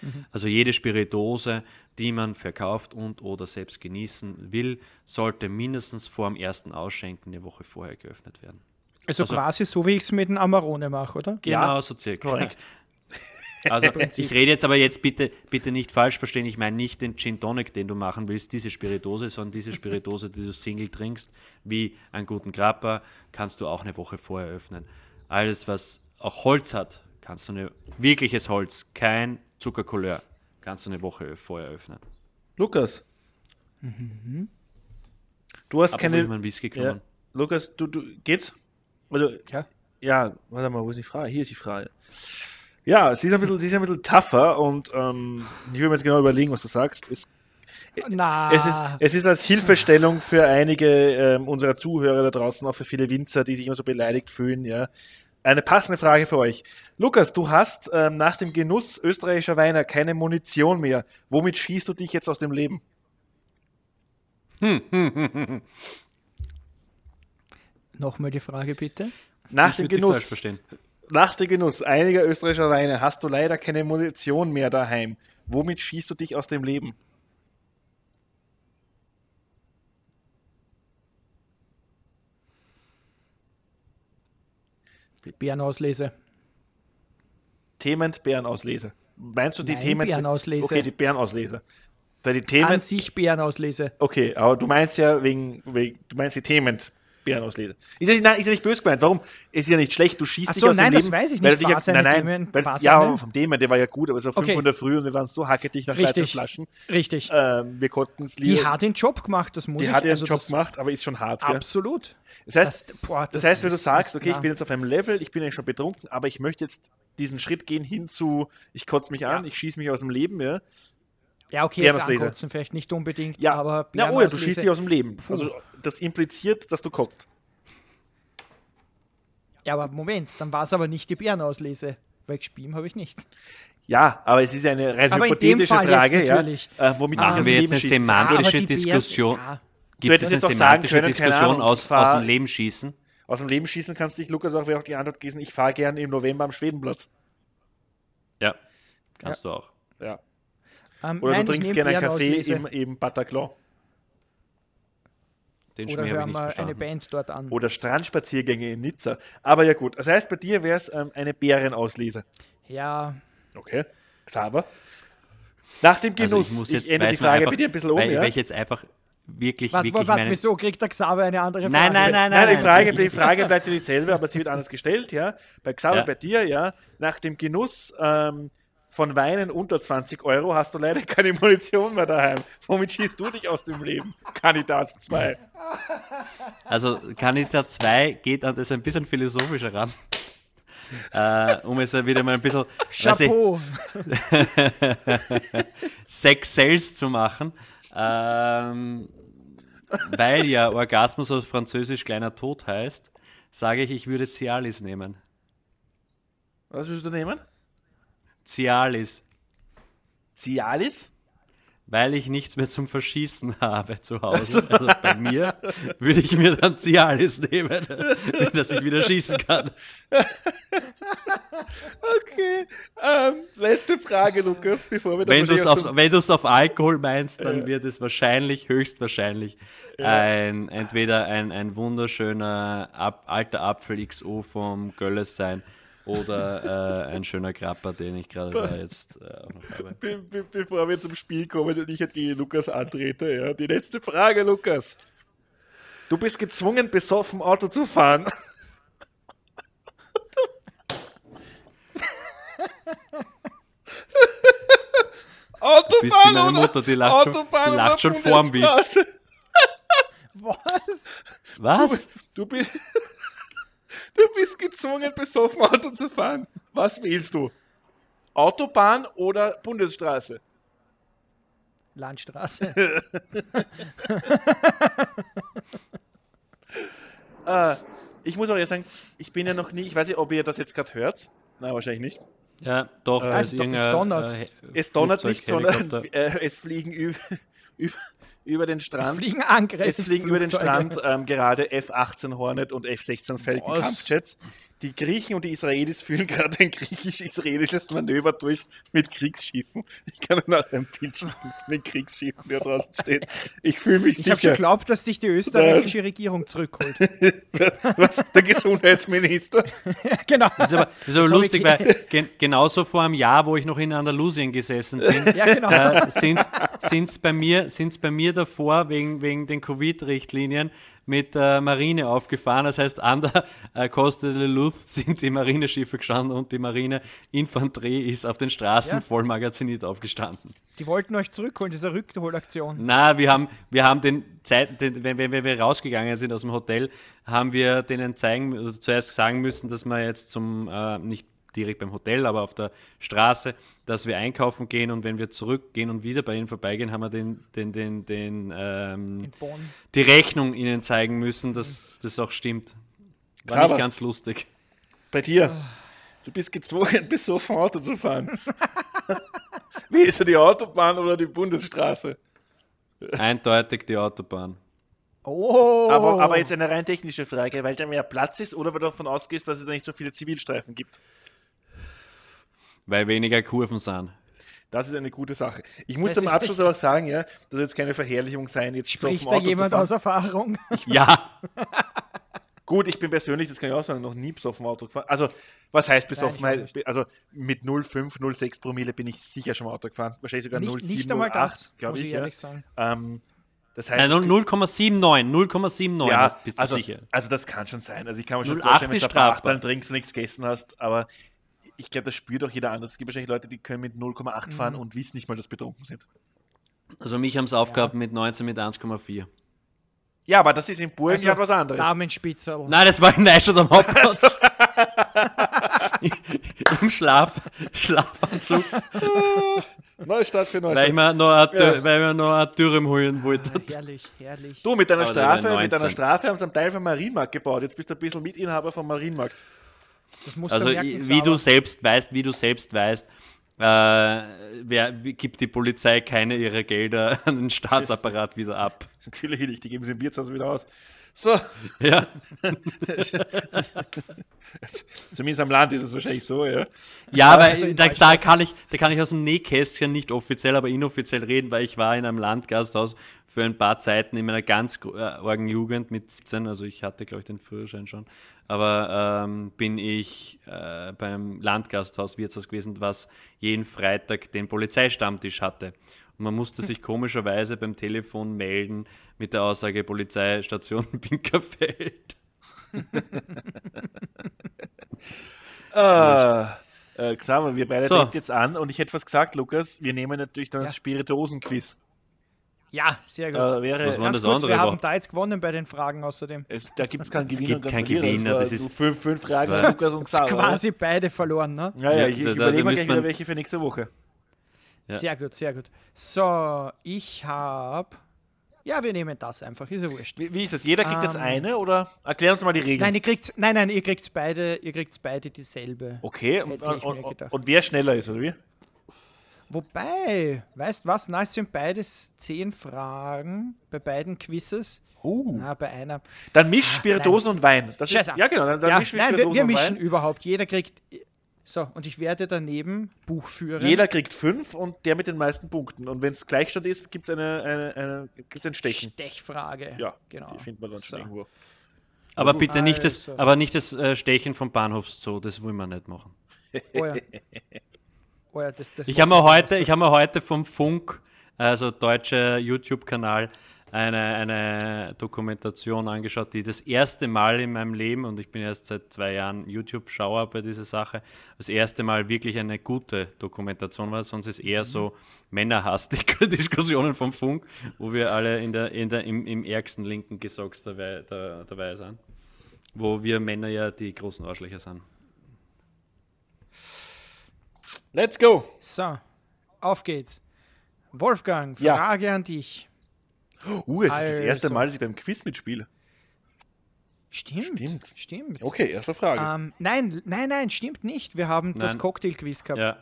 Mhm. Also jede Spiritose, die man verkauft und oder selbst genießen will, sollte mindestens vor dem ersten Ausschenken eine Woche vorher geöffnet werden. Also, also quasi so, wie ich es mit dem Amarone mache, oder? Genau, ja, so circa. Korrekt. Also ich rede jetzt aber jetzt bitte, bitte nicht falsch verstehen, ich meine nicht den Gin Tonic, den du machen willst, diese Spiritose, sondern diese Spiritose, die du Single trinkst, wie einen guten Grappa, kannst du auch eine Woche vorher öffnen. Alles, was auch Holz hat, kannst du eine wirkliches Holz, kein Zuckercouleur, kannst du eine Woche vorher öffnen. Lukas. Du hast Aber keine. ich meinen Whisky Ja, genommen. Lukas, du, du geht's? Also, Ja. ja, warte mal, wo ist die Frage? Hier ist die Frage. Ja, sie ist ein bisschen, sie ist ein bisschen tougher und ähm, ich will mir jetzt genau überlegen, was du sagst. Es, Na, es, ist, es ist als Hilfestellung für einige ähm, unserer Zuhörer da draußen, auch für viele Winzer, die sich immer so beleidigt fühlen, ja. Eine passende Frage für euch. Lukas, du hast ähm, nach dem Genuss österreichischer Weine keine Munition mehr. Womit schießt du dich jetzt aus dem Leben? nochmal die Frage bitte. Nach Ich dem Genuss. verstehen. Nach dem Genuss einiger österreichischer Weine hast du leider keine Munition mehr daheim. Womit schießt du dich aus dem Leben? Bärenauslese. Themen Bärenauslese. Meinst du die Nein, Themen? Bärenauslese. Okay, die Bärenauslese. Weil die Themen. An sich Bärenauslese. Okay, aber du meinst ja wegen, wegen du meinst die Themen Bärenauslese. Ist ja, nicht- nein, ist ja nicht böse gemeint. Warum? Ist ja nicht schlecht. Du schießt Ach dich so, aus nein, dem das Leben. weiß ich weil nicht. du dich War ja- seine nein, nein, weil, ja, vom Themen, der war ja gut, aber es war 5 Okay. Uhr Früh und wir waren so hackedicht nach 13 Richtig. Flaschen. Richtig. Ähm, wir konnten es die hat den Job gemacht, das muss die ich hat ihren also Job das, gemacht, aber ist schon hart. Gell? Absolut. Das heißt, Das, boah, Das heißt, wenn du sagst, okay, ich ja. bin jetzt auf einem Level, ich bin eigentlich schon betrunken, aber ich möchte jetzt diesen Schritt gehen hin zu, ich kotze mich an, Ja. ich schieße mich aus dem Leben, ja. Ja, okay, jetzt ankotzen vielleicht nicht unbedingt, Ja, aber ja oh ja, du schießt dich aus dem Leben. Also das impliziert, dass du kotzt. Ja, aber Moment, dann war es aber nicht die Bärenauslese, weil gespielt habe ich nicht. Ja, aber es ist eine rein Aber hypothetische Frage, ja, natürlich. äh, womit Machen dem wir jetzt eine semantische Bären- Diskussion? ja. Gibt es eine semantische können, Diskussion Ahnung, aus, fahr- aus dem Leben schießen? Aus dem Leben schießen kannst du dich, Lukas, auch auch die Antwort gewesen, ich fahre gerne im November am Schwedenplatz. Ja, kannst du auch. Ja. Ähm, Oder nein, du ich trinkst gerne einen Kaffee im, im Bataclan. Den Oder hören ich wir eine. Band dort an. Oder Strandspaziergänge in Nizza. Aber ja gut, das heißt, bei dir wäre es ähm, eine Bärenauslese. Ja, Okay. Xaver. Nach dem Also Genuss, ich muss ich, jetzt ändere die weiß man Frage einfach, bei dir ein bisschen um, weil, ja? weil ich jetzt einfach wirklich, warte, wirklich warte, meinen, wieso kriegt der Xaver eine andere Frage? Nein, nein, nein, Nein, die nein. Frage, ich- die Frage bleibt ja dieselbe, aber sie wird anders gestellt, ja. Bei Xaver, Ja. bei dir, ja. Nach dem Genuss ähm, von Weinen unter 20 Euro hast du leider keine Munition mehr daheim. Womit schießt du dich aus dem Leben? Kandidat 2. Also Kandidat 2 geht an das ein bisschen philosophischer ran. äh, um es wieder mal ein bisschen Chapeau. Sex Sales zu machen. Ähm, weil ja Orgasmus auf Französisch kleiner Tod heißt, sage ich, ich würde Cialis nehmen. Was willst du nehmen? Cialis. Cialis? Weil ich nichts mehr zum Verschießen habe zu Hause. Also bei mir würde ich mir dann Cialis nehmen, dass ich wieder schießen kann. Okay. Ähm, letzte Frage, Lukas, bevor wir dann Wenn du es wahrscheinlich auf, wenn du's auf Alkohol meinst, dann wird es wahrscheinlich, höchstwahrscheinlich, ein, entweder ein, ein wunderschöner Ab, alter Apfel XO vom Gölles sein oder äh, ein schöner Krapper, den ich gerade da jetzt äh, auch noch habe. Be be bevor wir zum Spiel kommen und ich gegen Lukas antrete, ja. Die letzte Frage, Lukas. Du bist gezwungen, besoffen Auto zu fahren. Autobahn Bist wie meine oder- Mutter, die lacht schon- Autobahn die lacht schon vorm Witz. Was? Was? Du bist, du bist gezwungen, besoffen Auto zu fahren. Was wählst du? Autobahn oder Bundesstraße? Landstraße. Äh, ich muss auch jetzt sagen, ich bin ja noch nie, ich weiß nicht, ob ihr das jetzt gerade hört. Nein, wahrscheinlich nicht. Ja, doch. Äh, es- es donnert. äh, Es donnert nicht, sondern äh, es fliegen über, über, über den Es Strand. fliegen Angriffs. Es fliegen über den. Strand ähm, gerade F-18 Hornet und F-16 Falcon? Kampfjets. Die Griechen und die Israelis führen gerade ein griechisch-israelisches Manöver durch mit Kriegsschiffen. Ich kann nur nach einem Bild schicken von den Kriegsschiffen, der draußen steht. Ich fühle mich Ich habe schon sicher. geglaubt, dass dich die österreichische Regierung zurückholt. Was, der Gesundheitsminister? genau. Das ist aber, das ist aber Sorry, lustig, weil gen genauso vor einem Jahr, wo ich noch in Andalusien gesessen bin, Ja, genau. äh, sind es bei, mir- sind's bei mir davor wegen, wegen den Covid-Richtlinien mit der Marine aufgefahren. Das heißt, an der äh, Costa de Luz sind die Marineschiffe gestanden und die Marineinfanterie ist auf den Straßen Ja. voll magaziniert aufgestanden. Die wollten euch zurückholen, diese Rückholaktion. Na, wir haben, wir haben den Zeit, den, wenn, wenn, wenn wir rausgegangen sind aus dem Hotel, haben wir denen zeigen, also zuerst sagen müssen, dass wir jetzt zum, äh, nicht direkt beim Hotel, aber auf der Straße, dass wir einkaufen gehen und wenn wir zurückgehen und wieder bei ihnen vorbeigehen, haben wir den, den, den, den, ähm, die Rechnung ihnen zeigen müssen, dass das auch stimmt. War Xaver. nicht ganz lustig. Bei dir. Du bist gezwungen, besoffen Auto zu fahren. Wie ist er die Autobahn oder die Bundesstraße? Eindeutig die Autobahn. Oh! Aber, aber jetzt eine rein technische Frage, weil da mehr Platz ist oder weil du davon ausgehst, dass es da nicht so viele Zivilstreifen gibt. Weil weniger Kurven sind. Das ist eine gute Sache. Ich muss Das zum Abschluss aber sagen, ja, das soll jetzt keine Verherrlichung sein, jetzt Spricht da jemand aus Erfahrung? Ja, Gut, ich bin persönlich, das kann ich auch sagen, noch nie besoffen Auto gefahren. Also, was heißt besoffen? Ich also, mit 0,5, 0,6 Promille bin ich sicher schon mal Auto gefahren. Wahrscheinlich sogar nicht, 0,7, nicht einmal 0,8, das, glaube muss ich. ich ja. ehrlich sagen. Ähm, das heißt, Nein, 0,79, 0,79 ja, bist du also, sicher. also das kann schon sein. Also ich kann mir schon 0,8 vorstellen, wenn du ein paar trinkst und nichts gegessen hast, aber ich glaube, das spürt auch jeder anders. Es gibt wahrscheinlich Leute, die können mit 0,8 Mhm. fahren und wissen nicht mal, dass sie betrunken sind. Also mich haben es aufgehabt mit 19 mit 1,4. Ja, aber das ist in Burgen Also, ja was anderes. Damenspitzel. Nein, das war in Neustadt am Hauptplatz. Im Schlaf, Schlafanzug, Neustadt für weil ich Neustadt. mir noch Ja. Weil mir noch eine Dürrem holen wollte. Ah, herrlich, herrlich. Du, mit deiner Strafe, mit deiner 19. Strafe haben sie einen Teil vom Marienmarkt gebaut. Jetzt bist du ein bisschen Mitinhaber vom Marienmarkt. Das musst Also wie du selbst weißt, wie du selbst weißt, äh, wer, gibt die Polizei keine ihrer Gelder an den Staatsapparat wieder ab. Natürlich nicht, die geben sie im Wirtshaus wieder aus. So, Ja, zumindest am Land ist es wahrscheinlich so, ja. ja aber also da, da, kann ich, da kann ich aus dem Nähkästchen nicht offiziell, aber inoffiziell reden, weil ich war in einem Landgasthaus für ein paar Zeiten in meiner ganz äh, argen Jugend mit 17, also ich hatte, glaube ich, den Führerschein schon, aber ähm, bin ich äh, beim Landgasthaus Wirtshaus gewesen, was jeden Freitag den Polizeistammtisch hatte. Und man musste sich komischerweise beim Telefon melden mit der Aussage Polizeistation Pinkerfeld. Ah, äh, Xaver, wir beide So. jetzt an und ich hätte was gesagt, Lukas, wir nehmen natürlich dann Ja. das Spirituosen-Quiz. Ja, sehr gut. Äh, wäre, Was war Ganz das kurz, andere wir haben da jetzt gewonnen bei den Fragen außerdem. es, da gibt es keinen Gewinner gibt und keinen. Gewinner, das ist- fünf, fünf Fragen Lukas und Xaver. Quasi beide verloren, ne? Ja, ja, Ja, ich, da- ich da- überlege da mir müsste gleich wieder welche für nächste Woche. Ja. Sehr gut, sehr gut. So, ich habe. Ja, wir nehmen das einfach, ist ja wurscht. Wie, wie ist das? Jeder kriegt jetzt Ähm. eine oder erklär uns mal die Regeln. Nein, ihr kriegt's, nein, nein, ihr kriegt beide, ihr kriegt's beide dieselbe. okay, und, und, und, wer schneller ist, oder wie? Wobei, weißt was? Na, es sind beides zehn Fragen bei beiden Quizzes. Uh. Na, bei einer. Dann misch Spirituosen und Wein. Das ist, ja, genau. Dann, dann Ja, misch nein, wir, wir mischen überhaupt. Jeder kriegt. So, und ich werde daneben Buch führen. Jeder kriegt fünf und der mit den meisten Punkten. Und wenn es Gleichstand ist, gibt es eine, eine, eine, gibt's ein Stechen. Stechfrage. Ja, genau. Die findet man dann schon So. irgendwo. Aber bitte nicht das, Also. aber nicht das äh, Stechen vom Bahnhofszoo, das wollen wir nicht machen. Oh ja. Oh ja, das, das Ich habe mir heute, ich habe mir heute vom Funk, also deutscher YouTube-Kanal, eine, eine Dokumentation angeschaut, die das erste Mal in meinem Leben, und ich bin erst seit zwei Jahren YouTube-Schauer bei dieser Sache, das erste Mal wirklich eine gute Dokumentation war, sonst ist eher so männerhastige Diskussionen vom Funk, wo wir alle in der, in der, im, im ärgsten linken Gesocks dabei, da, dabei sind. Wo wir Männer ja die großen Arschlöcher sind. Let's go! So, auf geht's. Wolfgang, Ja. Frage an dich. Uh, es ist das erste Also. Mal, dass ich beim Quiz mitspiele. Stimmt, Stimmt. stimmt. Okay, erste Frage. Ähm, nein, nein, nein, stimmt nicht. Wir haben das Nein. Cocktail-Quiz gehabt, Ja,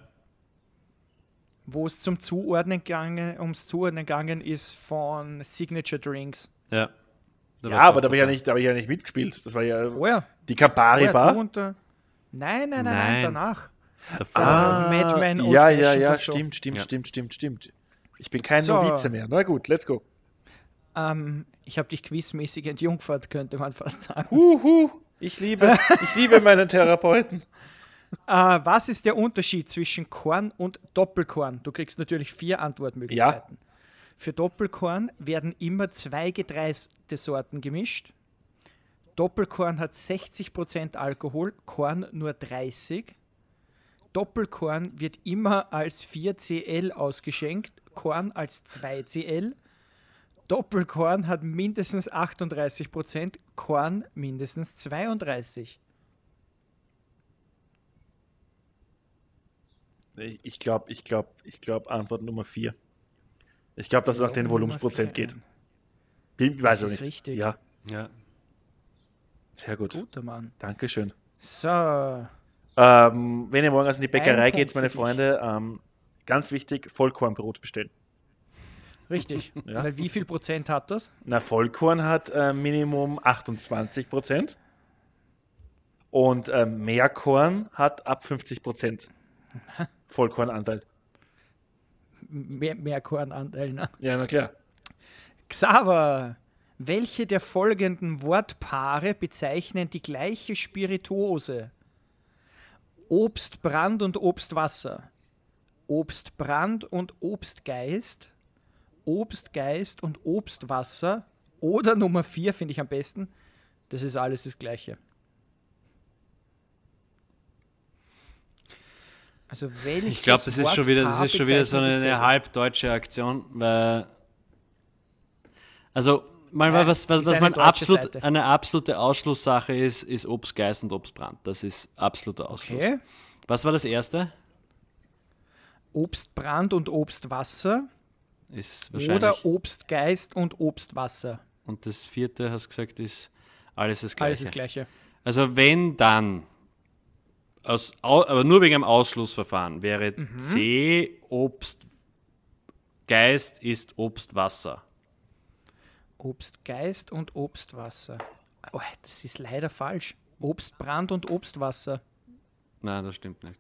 wo es zum Zuordnen gegangen, ums Zuordnen gegangen ist von Signature Drinks. ja. Da ja, aber da habe ich ja, nicht- da hab ich ja nicht mitgespielt. Das war ja Oh ja, die oh Campari ja Bar. und der, Nein, nein, nein, nein, danach. Davor. Ah, Mad Men Old ja, ja, ja, und so. stimmt, stimmt, Ja. stimmt, stimmt, stimmt. Ich bin kein So. Novize mehr. Na gut, let's go. Ähm, ich habe dich quizmäßig entjungfert, könnte man fast sagen. Huhu, ich liebe, ich liebe meinen Therapeuten. Äh, was ist der Unterschied zwischen Korn und Doppelkorn? Du kriegst natürlich vier Antwortmöglichkeiten. Für Doppelkorn werden immer zwei Getreidesorten gemischt. Doppelkorn hat 60% Alkohol, Korn nur 30%. Doppelkorn wird immer als 4cl ausgeschenkt, Korn als 2cl. Doppelkorn hat mindestens 38%, Korn mindestens 32%. Ich- glaube, ich glaube, ich glaube, Antwort Nummer 4. Ich glaube, dass es nach den Volumensprozent geht. Ich weiß Das es ist nicht. richtig. Ja, Ja. sehr gut. Guter Mann. Dankeschön. So, Ähm, wenn ihr morgen also in die Bäckerei geht, meine. Freunde, ähm, ganz wichtig, Vollkornbrot bestellen. Richtig. Ja. Weil wie viel Prozent hat das? Na, Vollkorn hat äh, Minimum 28 Prozent und äh, Mehrkorn hat ab 50 Prozent Vollkornanteil. Mehr, mehr Kornanteil. Ne? Ja, na klar. Xaver, welche der folgenden Wortpaare bezeichnen die gleiche Spirituose? Obstbrand und Obstwasser. Obstbrand und Obstgeist. Obstgeist und Obstwasser. Oder Nummer 4 finde ich am besten. Das ist alles das Gleiche. Also welches Ich glaube, das ist schon wieder, das ist schon wieder so eine, eine halbdeutsche Aktion, weil also mal Ja, was, was, was eine man absolut Seite. eine absolute Ausschlusssache ist, ist Obstgeist und Obstbrand. Das ist absoluter Ausschluss. Okay. Was war das erste? Obstbrand und Obstwasser. Ist wahrscheinlich. Oder Obstgeist und Obstwasser. und das vierte, hast du gesagt, ist alles das Gleiche. Alles das Gleiche. Also wenn dann, aus, au, aber nur wegen einem Ausschlussverfahren, wäre Mhm. C Obstgeist ist Obstwasser. Obstgeist und Obstwasser. Oh, das ist leider falsch. Obstbrand und Obstwasser. Nein, das stimmt nicht.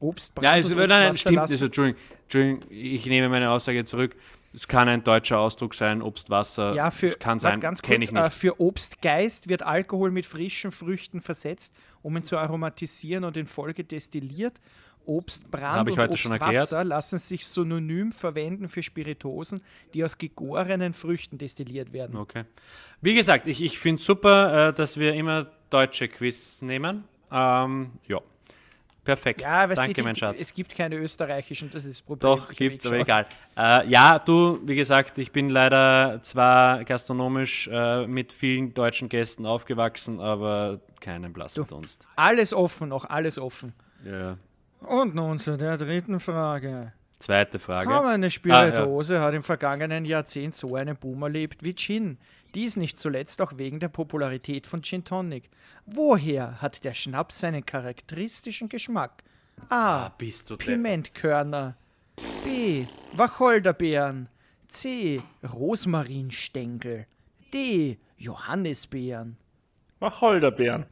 Obstbrand Ja, es, und nein, nein, stimmt lassen- nicht. Entschuldigung, Entschuldigung, ich nehme meine Aussage zurück. Es kann ein deutscher Ausdruck sein, Obstwasser. Ja, für, kann sein, ganz kenne kurz, ich nicht. Äh, für Obstgeist wird Alkohol mit frischen Früchten versetzt, um ihn zu aromatisieren und in Folge destilliert. Obstbrand und Obstwasser lassen sich synonym verwenden für Spiritosen, die aus gegorenen Früchten destilliert werden. Okay. Wie gesagt, ich, ich finde super, äh, dass wir immer deutsche Quiz nehmen. Ähm, ja. Perfekt. Ja, Danke, die- mein Schatz. es gibt keine österreichischen, das ist das Problem. Doch, gibt's, aber egal. Äh, ja, du, wie gesagt, ich bin leider zwar gastronomisch äh, mit vielen deutschen Gästen aufgewachsen, aber keinen blassen Dunst. Alles offen, noch alles offen. Ja. Und nun zu der dritten Frage. Zweite Frage. Kaum eine Spirituose hat im vergangenen Jahrzehnt so einen Boom erlebt wie Gin. Dies nicht zuletzt auch wegen der Popularität von Gin Tonic. Woher hat der Schnaps seinen charakteristischen Geschmack? A. Bist du deppert. Pimentkörner. B. Wacholderbeeren. C. Rosmarinstängel. D. Johannisbeeren. Wacholderbeeren.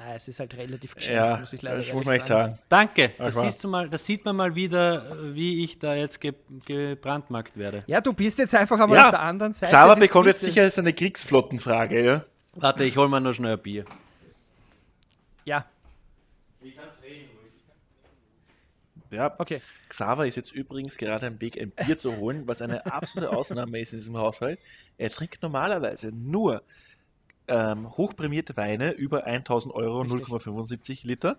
Ah, es ist halt relativ geschenkt, Ja, muss ich leider muss man echt sagen. sagen. Danke, das, siehst du mal, das sieht man mal wieder, äh, wie ich da jetzt ge gebrandmarkt werde. Ja, du bist jetzt einfach einmal Ja, auf der anderen Seite. Xaver bekommt jetzt sicher jetzt eine Kriegsflottenfrage, ja? Warte, ich hol mal noch schnell ein Bier. Ja, Ja, okay. Xaver ist jetzt übrigens gerade am Weg, ein Bier zu holen, was eine absolute Ausnahme ist in diesem Haushalt. Er trinkt normalerweise nur ähm, hochprämierte Weine über 1000 Euro, Richtig. 0,75 Liter.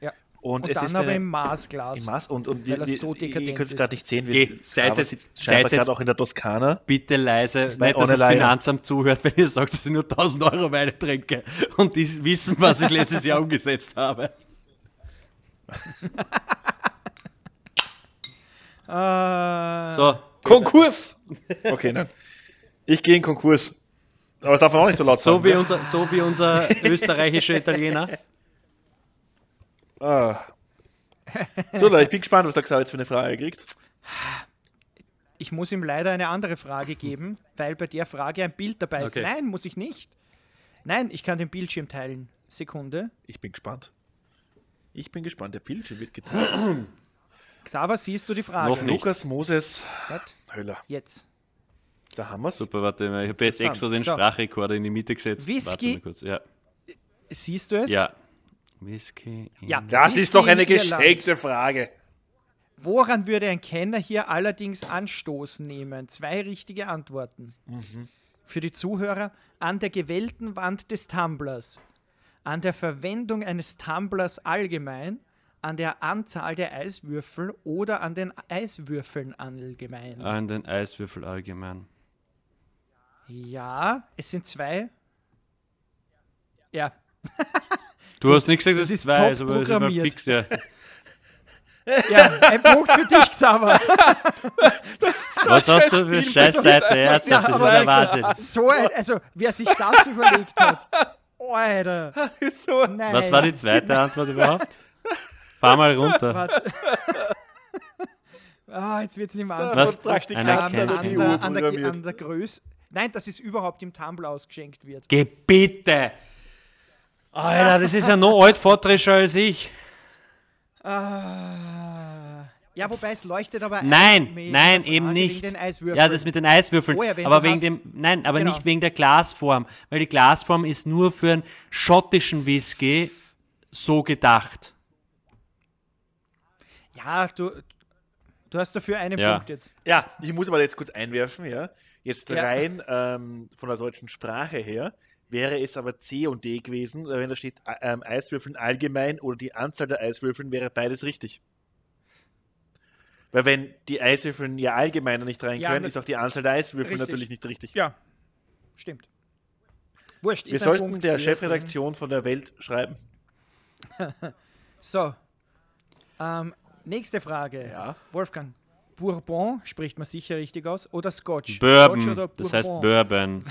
Ja. Und, Und es dann ist aber eine, im Maßglas. im Maß und, und Weil wir- so wir- ihr dekadent könnt es gerade nicht sehen, Geh, wie seid jetzt- seid jetzt- auch in der Toskana. Bitte leise, nicht, dass das. Finanzamt zuhört, wenn ihr sagt, dass ich nur 1000 Euro Weine trinke und die wissen, was ich letztes Jahr umgesetzt habe. Äh, So, Konkurs! Okay, nein. Ich gehe in Konkurs. Aber das darf man auch nicht so laut so sagen. wie ne? unser, so wie unser österreichischer Italiener. Ah. So, Leute, ich bin gespannt, was der Xaver jetzt für eine Frage kriegt. Ich muss ihm leider eine andere Frage geben, weil bei der Frage ein Bild dabei ist. Okay. Nein, muss ich nicht. Nein, ich kann den Bildschirm teilen. Sekunde. Ich bin gespannt. Ich bin gespannt. Der Bildschirm wird geteilt. Xaver, siehst du die Frage? Noch nicht. Lukas Moses What? Höller. Jetzt. Da haben wir es. Super, warte mal, ich habe jetzt extra den So. Sprachrekorder in die Mitte gesetzt. Whisky. Warte mal kurz. Ja. Siehst du es? ja. Whisky. Ja. Das Whisky ist doch eine geschenkte Frage. Woran würde ein Kenner hier allerdings Anstoß nehmen? Zwei richtige Antworten. Für die Zuhörer an der gewählten Wand des Tumblers, an der Verwendung eines Tumblers allgemein, an der Anzahl der Eiswürfel oder an den Eiswürfeln allgemein. An den Eiswürfel allgemein. Ja, es sind zwei. Ja, Du hast nicht gesagt, das es ist zwei top ist, aber ist mal programmiert. fix, ja. ja, ein Punkt für dich, Xaver. Was hast du für Scheißseite, Ernsthaft, das ist aber ein Wahnsinn. So ein, also wer sich das überlegt hat. Alter, so, nein. Was war die zweite Antwort überhaupt? Fahr mal runter. Ah, jetzt wird es nicht mehr da Was? Praktikant an, an an, der, an, der, programmiert. an der Größe. Nein, dass es überhaupt im Tumblr ausgeschenkt wird. Gebitte! Alter, das ist ja noch altvaterischer als ich. Ah. Ja, wobei es leuchtet aber Nein, nein, eben nicht. Wegen den Eiswürfeln. Ja, das mit den Eiswürfeln. Oh ja, wenn aber du wegen hast- dem, nein, aber Genau. nicht wegen der Glasform, weil die Glasform ist nur für einen schottischen Whisky so gedacht. ja, du, du hast dafür einen Ja. Punkt jetzt. Ja, ich muss aber jetzt kurz einwerfen, ja. Jetzt Ja. rein ähm, von der deutschen Sprache her wäre es aber C und D gewesen, wenn da steht äh, ähm, Eiswürfeln allgemein oder die Anzahl der Eiswürfeln, wäre beides richtig. Weil wenn die Eiswürfeln ja allgemeiner nicht rein Ja, können, ne- ist auch die Anzahl der Eiswürfel Richtig. natürlich nicht richtig. Ja, stimmt. Wurscht, Wir ist ein sollten Punkt der Chefredaktion von der Welt schreiben. So. Ähm, nächste Frage. Ja. Wolfgang. Bourbon spricht man sicher richtig aus oder Scotch? Scotch Bourbon, oder das heißt Bourbon?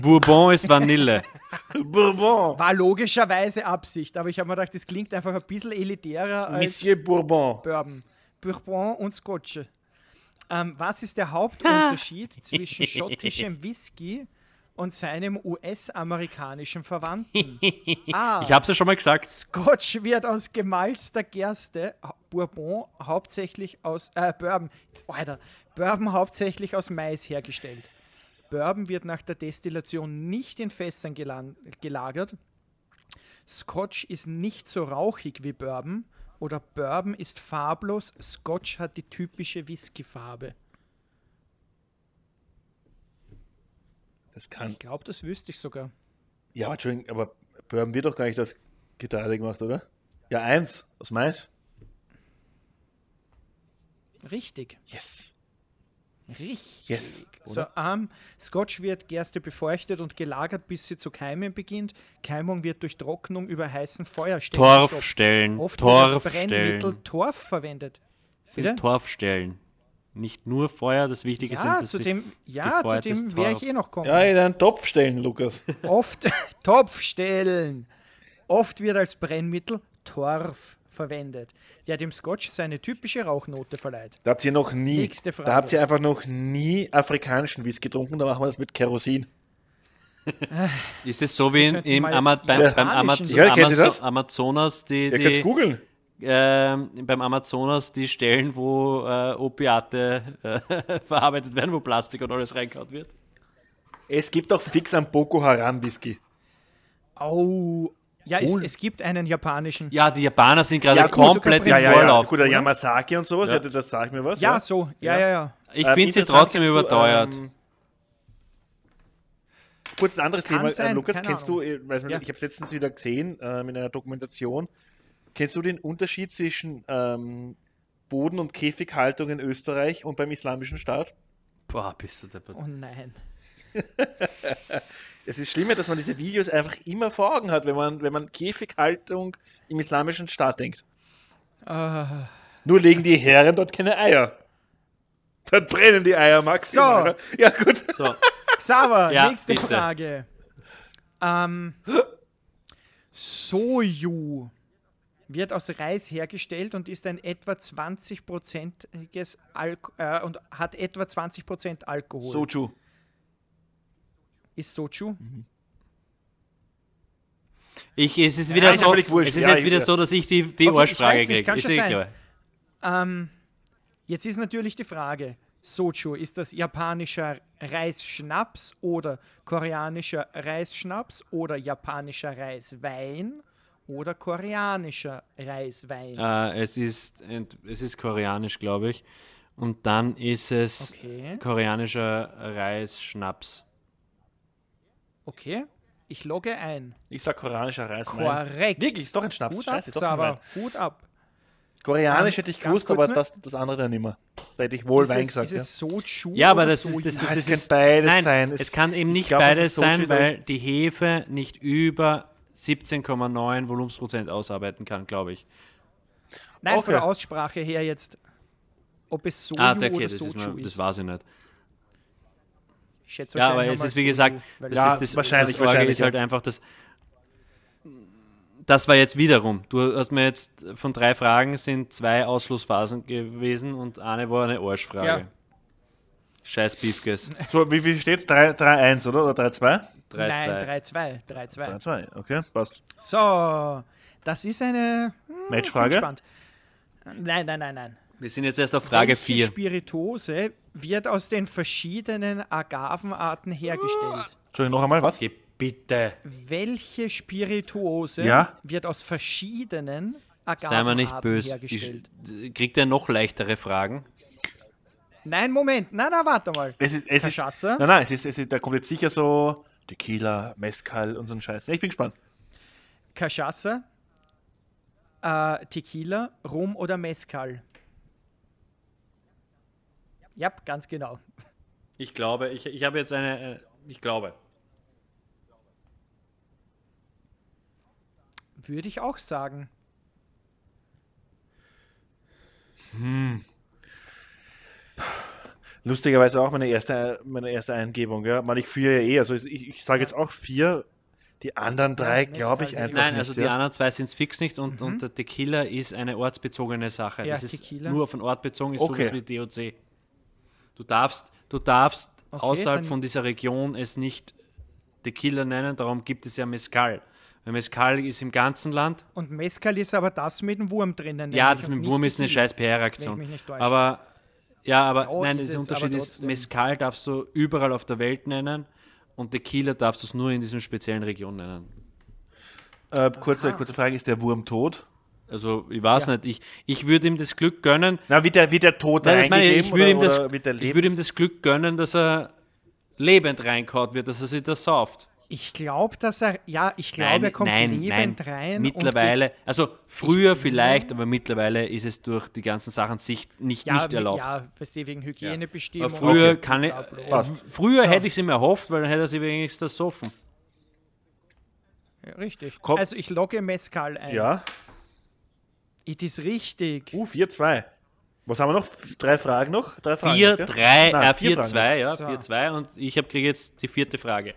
Bourbon. Ist Vanille. Bourbon! War logischerweise Absicht, aber ich habe mir gedacht, das klingt einfach ein bisschen elitärer als Monsieur Bourbon. Bourbon. Bourbon und Scotch. Ähm, was ist der Hauptunterschied zwischen schottischem Whisky und seinem US-amerikanischen Verwandten? A. Ich hab's ja schon mal gesagt. Scotch wird aus gemalzter Gerste, Bourbon hauptsächlich aus, äh, Bourbon, Alter, Bourbon hauptsächlich aus Mais hergestellt. Bourbon wird nach der Destillation nicht in Fässern gelagert. Scotch ist nicht so rauchig wie Bourbon oder Bourbon ist farblos, Scotch hat die typische Whiskyfarbe. Das kann. Ich glaube, das wüsste ich sogar. Ja, aber Entschuldigung, aber Bourbon wird doch gar nicht aus Getreide gemacht, oder? Ja, eins. Aus Mais. Richtig. Yes. Richtig. Yes, So, ähm, Scotch wird Gerste befeuchtet und gelagert, bis sie zu keimen beginnt. Keimung wird durch Trocknung über heißen Feuerstellen Torf gestoppt. stellen. Oft wird als Torf Brennmittel stellen. Torf verwendet. Bitte? Sind Torfstellen. Nicht nur Feuer, das Wichtige Ja, sind, dass zu sich dem, ja, zu dem wäre ich eh noch kommen. Ja, in einen Topf stellen, Lukas. Oft Topfstellen. Oft wird als Brennmittel Torf verwendet, der dem Scotch seine typische Rauchnote verleiht. Da habt ihr noch nie. Nächste Frage. Da habt ihr einfach noch nie afrikanischen Whisky getrunken, da machen wir das mit Kerosin. Ist es so wie in, im Ama beim, beim Amazo Ja, das? Amazonas, die, Ihr könnt die googeln. ähm, beim Amazonas die Stellen, wo äh, Opiate äh, verarbeitet werden, wo Plastik und alles reingehauen wird. Es gibt auch fix einen Boko Haram Whisky. Oh, ja, es, es gibt einen japanischen. Ja, die Japaner sind gerade Ja, komplett im Ja, ja, ja. Gut, der Yamazaki und sowas, ja. das sagt mir was. Ja, so, ja, ja, ja. Ich Ähm, finde sie trotzdem du, überteuert. ähm, Kurz ein anderes Kann Thema. sein, äh, Lukas, kennst du, äh, weiß man, Ja. ich habe es letztens wieder gesehen ähm, in einer Dokumentation. Kennst du den Unterschied zwischen ähm, Boden- und Käfighaltung in Österreich und beim Islamischen Staat? Boah, bist du deppert. Oh nein. Es ist schlimmer, dass man diese Videos einfach immer vor Augen hat, wenn man, wenn man Käfighaltung im Islamischen Staat denkt. Ah. Nur legen die Herren dort keine Eier. Dort brennen die Eier maximal. Ja, gut. So, Xaver, Ja, nächste bitte. Frage. Ähm, Soju wird aus Reis hergestellt und ist ein etwa 20-prozentiges Alk äh, und hat etwa 20% Alkohol. Soju. Ist Soju? ich, es ist wieder ist so, es ist Ja, jetzt wieder ja. so, dass ich die, die Okay, Ohrfrage kriege. Ist eh klar. Ähm, jetzt ist natürlich die Frage: Soju, ist das japanischer Reisschnaps oder koreanischer Reisschnaps oder japanischer Reiswein oder koreanischer Reiswein? Äh, es, ist, es ist koreanisch, glaube ich. Und dann ist es Okay. koreanischer Reisschnaps. Okay, ich logge ein. Ich sag koreanischer Reiswein. Korrekt. Wirklich, ist doch ein Schnaps. Hut ab, Scheiße, ist doch. Wein. Hut ab. Koreanisch hätte ich gewusst, aber nur- das, das andere dann nicht mehr. Da hätte ich wohl ist Wein es, gesagt. ist ja. es Soju Ja, aber das ist, Soju? das, das, das ist beides nein, sein. Es, Es- kann eben ich nicht glaub, es beides sein, aber weil ich- die Hefe nicht über 17,9 Volumensprozent ausarbeiten kann, glaube ich. Nein, von Okay. der Aussprache her jetzt, ob es Soju Ah, okay, oder das, ist mir, ist. das weiß ich nicht. Ich schätze Ja, aber es ist wie gesagt, weil das Ja, ist das, wahrscheinlich, das wahrscheinlich, ist halt ja. einfach das. Das war jetzt wiederum. Du hast mir jetzt von drei Fragen sind zwei Ausschlussphasen gewesen und eine war eine Arschfrage. Ja. Scheiß Beefkes. So, wie viel steht's? 3-1, oder? Oder 3-2? 3, Nein, 2. 3-2. 3-2. 3-2, okay, passt. So, das ist eine hm, Matchfrage? Nein, nein, nein, nein. Wir sind jetzt erst auf Frage Welche 4. Spirituose wird aus den verschiedenen Agavenarten hergestellt? Entschuldigung, noch einmal, was? Geh bitte. Welche Spirituose Ja? wird aus verschiedenen Sei mal nicht Agavenarten böse. hergestellt? Ich, kriegt er noch leichtere Fragen? Nein, Moment. Nein, nein, warte mal. Es ist, es ist, nein, nein, es ist, es ist, da kommt jetzt sicher so Tequila, Mezcal und so ein Scheiß. Ich bin gespannt. Cachaça, äh, Tequila, Rum oder Mezcal? Ja, ganz genau. Ich glaube, ich, ich habe jetzt eine. äh, Ich glaube. Würde ich auch sagen. Lustigerweise auch meine erste, meine erste Eingebung, ja. Man, ich führe ja eh, also ich, ich sage jetzt auch vier. Die anderen drei glaube ich einfach Nein, nicht. also die ja. anderen zwei sind es fix nicht und, und der Tequila ist eine ortsbezogene Sache. Ja, das ist Tequila. nur auf einen Ort bezogen, ist Okay. sowas wie DOC. Du darfst, du darfst Okay, außerhalb von dieser Region es nicht Tequila nennen, darum gibt es ja Mezcal. Weil Mezcal ist im ganzen Land. Und Mezcal ist aber das mit dem Wurm drinnen. Ja, das mit dem Wurm ist eine scheiß PR-Aktion. Aber ja, aber Oh, nein, der es, Unterschied ist. Mezcal darfst du überall auf der Welt nennen und Tequila darfst du es nur in dieser speziellen Region nennen. Äh, kurze, kurze Frage, ist der Wurm tot? Also, ich weiß Ja. nicht, ich, ich würde ihm das Glück gönnen. Na, wird der, wird der tot Nein, das meine ich, würde ihm, das, ich würde ihm das Glück gönnen, dass er lebend reinkaut wird, dass er sich das sauft. Ich glaube, dass er, ja, ich glaube, er kommt lebend rein. und Mittlerweile, also früher vielleicht, aber mittlerweile ist es durch die ganzen Sachen sich nicht, ja, nicht erlaubt. Ja, weißt du, wegen Hygienebestimmungen. Aber früher und kann ich. Passt. früher So. hätte ich es ihm erhofft, weil dann hätte er sich wenigstens soffen. Ja, Richtig. Komm. Also ich logge Mezcal ein. Ja. It ist richtig. Uh, 4-2. Was haben wir noch? Drei Fragen noch? Drei Fragen 4, noch, gell? 3, Nein, äh, vier 4, Fragen 2, ja, So. 4, 2 und ich kriege jetzt die vierte Frage.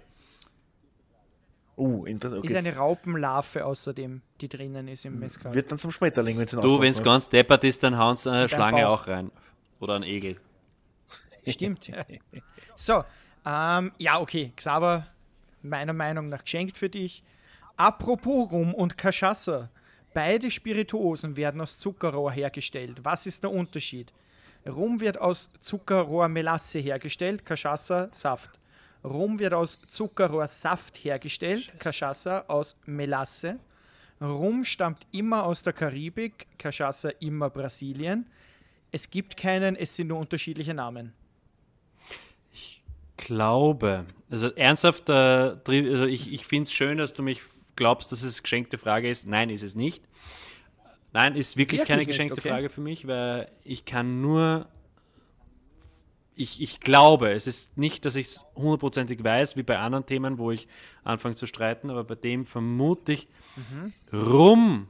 Uh, interessant. Ist Okay. eine Raupenlarve außerdem, die drinnen ist im Mezcal. Wird dann zum Schmetterling, wenn es Du, wenn es ganz deppert ist, dann hauen sie eine Schlange Bauch. auch rein. Oder ein Egel. Stimmt. So, ähm, ja, okay. Xaver, meiner Meinung nach geschenkt für dich. Apropos Rum und Cachaça. Beide Spirituosen werden aus Zuckerrohr hergestellt. Was ist der Unterschied? Rum wird aus Zuckerrohrmelasse hergestellt, Cachaça Saft. Rum wird aus Zuckerrohrsaft hergestellt, Cachaça aus Melasse. Rum stammt immer aus der Karibik, Cachaça immer Brasilien. Es gibt keinen, es sind nur unterschiedliche Namen. glaube, also ernsthaft, äh, also ich, ich finde es schön, dass du mich glaubst, dass es geschenkte Frage ist. Nein, ist es nicht. Nein, ist wirklich, Wirklich keine geschenkte okay. Frage für mich, weil ich kann nur. Ich, ich glaube, es ist nicht, dass ich es hundertprozentig weiß, wie bei anderen Themen, wo ich anfange zu streiten, aber bei dem vermute ich, Rum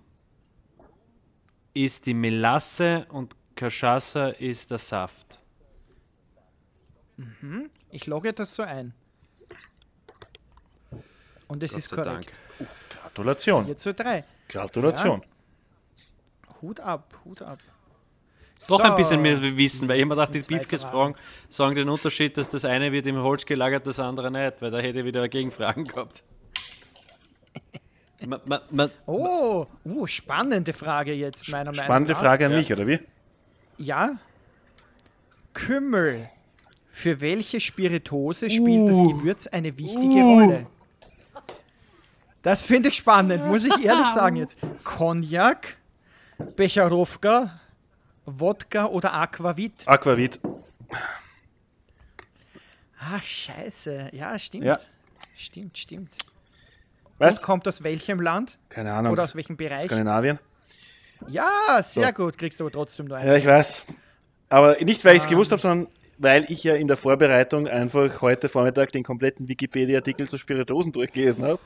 ist die Melasse und Cachaça ist der Saft. Ich logge das so ein. Und es ist korrekt. Dank. Gratulation. 4 zu 3. Gratulation. Hut ab, Hut ab. Doch So, ein bisschen mehr wissen, weil ich immer dachte, die zwei Beefcast-Fragen sagen den Unterschied, dass das eine wird im Holz gelagert, das andere nicht, weil da hätte ich wieder Gegenfragen gehabt. Ma, ma, ma, Oh, uh, spannende Frage jetzt, meiner Meinung Spannende nach. Frage an mich, oder wie? Ja. Kümmel. Für welche Spiritose spielt das Uh. Gewürz eine wichtige Rolle? Das finde ich spannend, muss ich ehrlich sagen jetzt. Cognac, Becherowka, Wodka oder Aquavit? Aquavit. Ach, scheiße. Ja, stimmt. Ja. Stimmt, stimmt. Und kommt aus welchem Land? Keine Ahnung. Oder aus welchem Bereich? Skandinavien. Ja, sehr So. gut. Kriegst du aber trotzdem nur einen. Ja, ich weiß. Aber nicht, weil ich es Ah. gewusst habe, sondern weil ich ja in der Vorbereitung einfach heute Vormittag den kompletten Wikipedia-Artikel zu Spirituosen durchgelesen habe.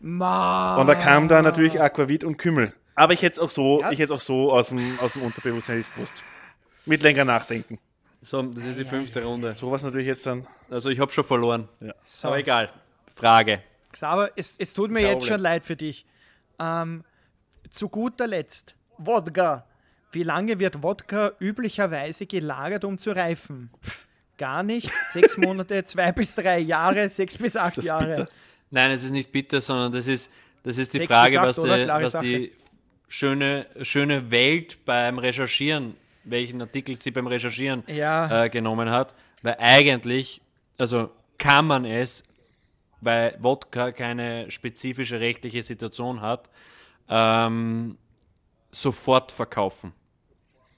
Ma. Und da kam da natürlich Aquavit und Kümmel. Aber ich hätte es auch so, Ja. ich hätte auch so aus dem, aus dem Unterbewusstsein gewusst. Mit länger nachdenken. So, das ist die fünfte Runde. Sowas natürlich jetzt dann. Also ich habe schon verloren. So. Aber egal. Frage. Xaver, es, es tut mir Kein jetzt Problem. schon leid für dich. Ähm, zu guter Letzt, Wodka. Wie lange wird Wodka üblicherweise gelagert, um zu reifen? Gar nicht. Sechs Monate, zwei bis drei Jahre, sechs bis acht Jahre. bitter? Nein, es ist nicht bitter, sondern das ist, das ist die Sechs Frage, acht, was, die, was die schöne, schöne Welt beim Recherchieren, welchen Artikel sie beim Recherchieren Ja. äh, genommen hat. Weil eigentlich, also kann man es, weil Wodka keine spezifische rechtliche Situation hat, ähm, sofort verkaufen.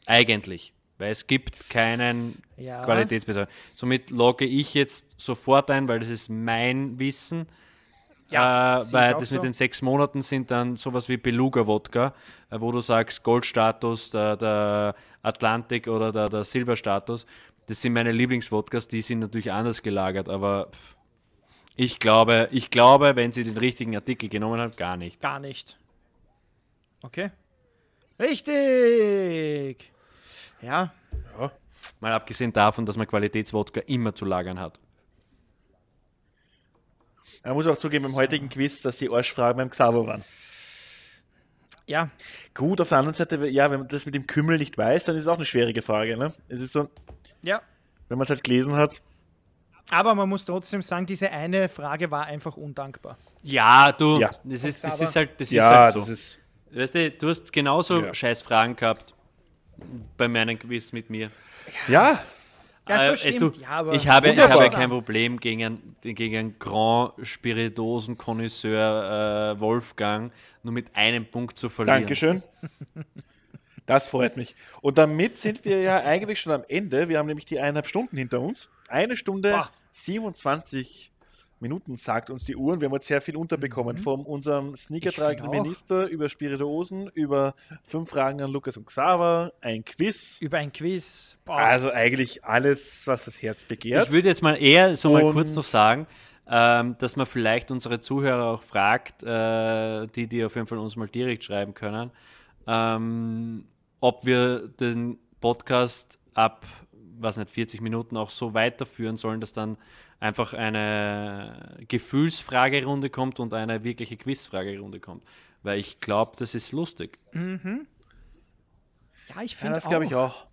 Eigentlich. Weil es gibt keinen Ja. Qualitätsbeweis. Somit logge ich jetzt sofort ein, weil das ist mein Wissen. Ja, äh, weil das so. mit den sechs Monaten sind dann sowas wie Beluga-Wodka, äh, wo du sagst Goldstatus, der, der Atlantik oder der, der Silberstatus. Das sind meine Lieblingswodkas, die sind natürlich anders gelagert, aber pff, ich glaube, ich glaube, wenn sie den richtigen Artikel genommen haben, gar nicht. Gar nicht. Okay. Richtig. Ja, Mal abgesehen davon, dass man Qualitätswodka immer zu lagern hat. Man muss auch zugeben im heutigen Quiz, dass die Arschfragen beim Xavo waren. ja, Gut, auf der anderen Seite, ja, wenn man das mit dem Kümmel nicht weiß, dann ist es auch eine schwierige Frage. Ne? Es ist so, ja. wenn man es halt gelesen hat, Aber man muss trotzdem sagen, diese eine Frage war einfach undankbar. Ja, du, Ja. Das, ist, das ist halt, das ist ja, halt so. das ist. Weißt du, du hast genauso Ja. scheiß Fragen gehabt bei meinem Quiz mit mir. Ja, Ja, so Äh, stimmt. du, ja, aber ich habe, ich habe kein Problem gegen, einen- gegen einen Grand Spiritosen Connoisseur äh, Wolfgang nur mit einem Punkt zu verlieren. Dankeschön. Das freut mich. Und damit sind wir ja eigentlich schon am Ende. Wir haben nämlich die eineinhalb Stunden hinter uns. Eine Stunde Boah. 27 Minuten sagt uns die Uhr. Und wir haben jetzt sehr viel unterbekommen. Von unserem sneakertragenden. Minister über Spirituosen, über fünf Fragen an Lukas und Xaver, ein Quiz. über ein Quiz. Boah. Also eigentlich alles, was das Herz begehrt. Ich würde jetzt mal eher so mal Und- kurz noch sagen, ähm, dass man vielleicht unsere Zuhörer auch fragt, äh, die, die auf jeden Fall uns mal direkt schreiben können, ähm, ob wir den Podcast ab, was nicht, 40 Minuten auch so weiterführen sollen, dass dann einfach eine Gefühlsfragerunde kommt und eine wirkliche Quizfragerunde kommt. Weil ich glaube, das ist lustig. ja, ich ja, finde das glaube ich auch.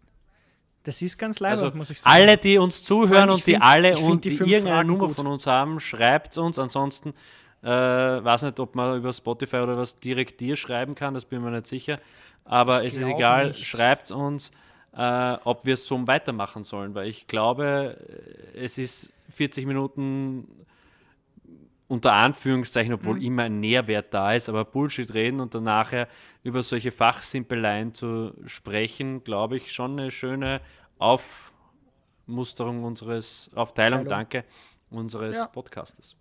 Das ist ganz leibend, Also muss ich sagen. alle, die uns zuhören und ich die find- alle ich find und die die, fünf irgendeine Fragen Nummer gut. von uns haben, schreibt uns. Ansonsten äh, weiß nicht, ob man über Spotify oder was direkt dir schreiben kann, das bin mir nicht sicher. Aber es ist egal, schreibt uns, äh, ob wir es so weitermachen sollen, weil ich glaube, äh, es ist 40 Minuten unter Anführungszeichen, obwohl Mhm. immer ein Nährwert da ist, aber Bullshit reden und dann nachher über solche Fachsimpeleien zu sprechen, glaube ich, schon eine schöne Aufmusterung unseres, Aufteilung, Teilung. danke, unseres Ja. Podcastes.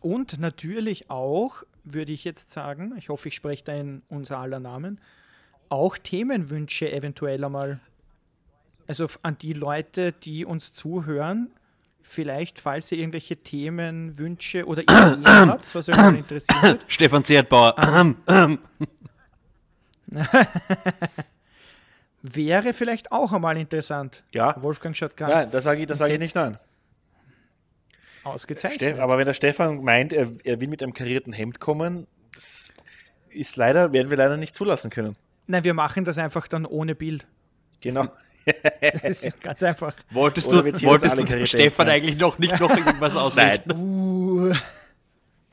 Und natürlich auch, würde ich jetzt sagen, ich hoffe, ich spreche da in unser aller Namen, auch Themenwünsche eventuell einmal. Also an die Leute, die uns zuhören, vielleicht, falls ihr irgendwelche Themenwünsche oder Ideen habt, was euch interessiert. Stefan Ziertbauer, Wäre vielleicht auch einmal interessant. Ja. Wolfgang schaut ganz Nein, da sage ich, da sage ich nicht nein. ausgezeichnet. Steff, aber wenn der Stefan meint, er, er will mit einem karierten Hemd kommen, das ist leider, werden wir leider nicht zulassen können. Nein, wir machen das einfach dann ohne Bild. Genau. Das ist ganz einfach. wolltest Oder du, wolltest du Stefan eigentlich noch nicht noch irgendwas ausrichten? Uh,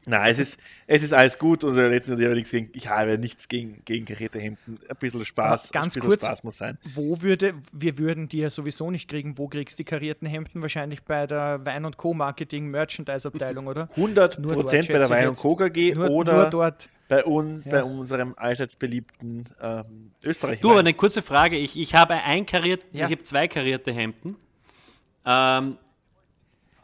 Nein, es ist, es ist alles gut und letztendlich habe nichts gegen, ich habe nichts gegen, gegen karierte Hemden. Ein bisschen Spaß, ganz ein bisschen kurz, Spaß muss sein. Wo würde, wir würden die ja sowieso nicht kriegen. Wo kriegst du die karierten Hemden? Wahrscheinlich bei der Wein- und Co. Merchandise-Abteilung, oder? 100 Nur dort, Prozent bei der Wein- und. Co. AG Nur, oder nur dort. Bei uns, Ja. bei unserem allseits beliebten ähm, Österreich. Du, aber eine kurze Frage. Ich, ich habe ein kariert, Ja. ich habe zwei karierte Hemden. Ähm,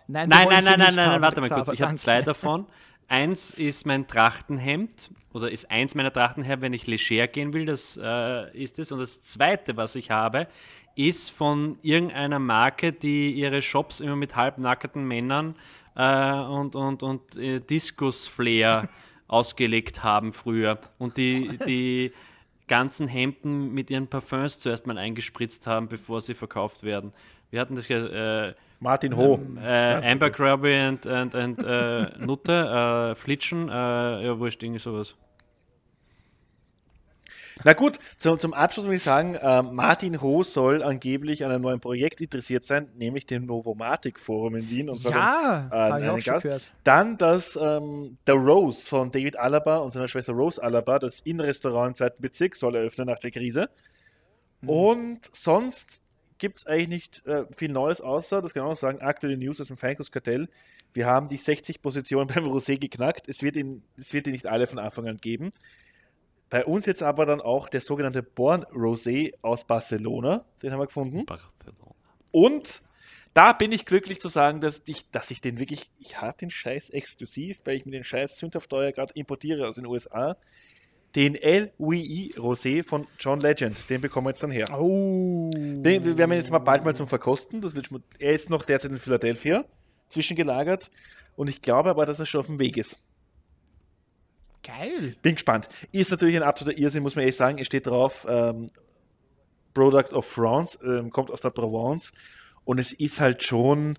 Nein, Nein, nein, nein, nein, nein, haben, warte mal kurz. Ich habe zwei davon. Eins ist mein Trachtenhemd oder ist eins meiner Trachtenhemd, wenn ich leger gehen will, das äh, ist es. Und das zweite, was ich habe, ist von irgendeiner Marke, die ihre Shops immer mit halbnackten Männern äh, und, und, und äh, Diskus-Flair ausgelegt haben früher. Und die, die ganzen Hemden mit ihren Parfums zuerst mal eingespritzt haben, bevor sie verkauft werden. Wir hatten das äh, Martin Ho. äh, Amber Grubby und, und, und äh, Nutte, äh, Flitschen, äh, ja, wurscht, irgendwie sowas. Na gut, zum, zum Abschluss muss ich sagen, ähm, Martin Ho soll angeblich an einem neuen Projekt interessiert sein, nämlich dem Novomatic Forum in Wien. Und soll Ja, dann, äh, habe ich auch schon gehört. Dann das ähm, The Rose von David Alaba und seiner Schwester Rose Alaba, das Innenrestaurant im zweiten Bezirk, soll eröffnen nach der Krise. Mhm. Und sonst gibt es eigentlich nicht äh, viel Neues, außer, das kann ich auch sagen, aktuelle News aus dem Feinkostkartell. Wir haben die 60 Positionen beim Rosé geknackt. Es wird, ihn, es wird ihn nicht alle von Anfang an geben. Bei uns jetzt aber dann auch der sogenannte Born Rosé aus Barcelona. Den haben wir gefunden. Barcelona. Und da bin ich glücklich zu sagen, dass ich, dass ich den wirklich, ich habe den Scheiß exklusiv, weil ich mir den Scheiß Sündhafteuer gerade importiere aus den USA. Den LWI Rosé von John Legend, den bekommen wir jetzt dann her. Oh. Den wir werden wir jetzt mal bald mal zum Verkosten. Das wird, schon- er ist noch derzeit in Philadelphia zwischengelagert und ich glaube aber, dass er schon auf dem Weg ist. Geil. Bin gespannt. Ist natürlich ein absoluter Irrsinn, muss man ehrlich sagen. Es steht drauf, ähm, Product of France, ähm, kommt aus der Provence. Und es ist halt schon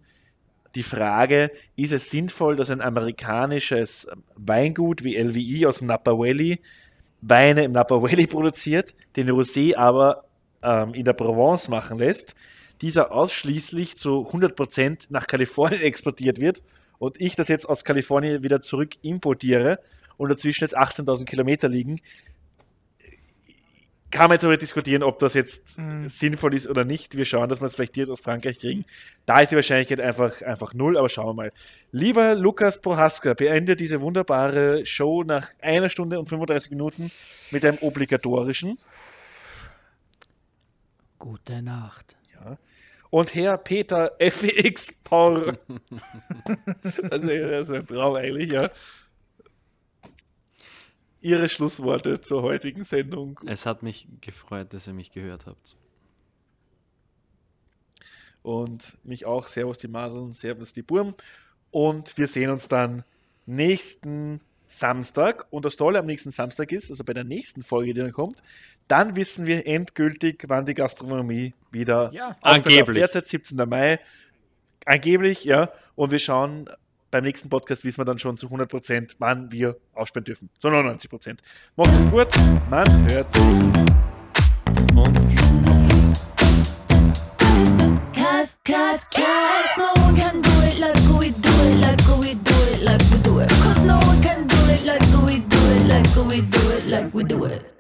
die Frage, ist es sinnvoll, dass ein amerikanisches Weingut wie LVI aus dem Napa Valley Weine im Napa Valley produziert, den Rosé aber ähm, in der Provence machen lässt, dieser ausschließlich zu 100% nach Kalifornien exportiert wird und ich das jetzt aus Kalifornien wieder zurück importiere und dazwischen jetzt 18.000 Kilometer liegen, kann man jetzt aber diskutieren, ob das jetzt Mhm. sinnvoll ist oder nicht. Wir schauen, dass wir es vielleicht direkt aus Frankreich kriegen. Da ist die Wahrscheinlichkeit einfach, einfach null, aber schauen wir mal. Lieber Lukas Prohaska, beende diese wunderbare Show nach einer Stunde und 35 Minuten mit einem obligatorischen. Gute Nacht. Und Herr Peter FX Por. also, das wäre ein Traum eigentlich, ja. Ihre Schlussworte zur heutigen Sendung. Es hat mich gefreut, dass ihr mich gehört habt. Und mich auch. Servus die Madeln, Servus die Burm. Und wir sehen uns dann nächsten Samstag. Und das Tolle am nächsten Samstag ist, also bei der nächsten Folge, die dann kommt, dann wissen wir endgültig, wann die Gastronomie wieder Ja. Angeblich. Derzeit 17. Mai. Angeblich, ja. Und wir schauen beim nächsten Podcast wissen wir dann schon zu 100%, wann wir aufsperren dürfen. Zu 99%. Macht es gut. Man hört sich. Cause, cause, cause no one can do it like we do it, like we do it, like we do it. Cause no one can do it like we do it, like we do it, like we do it.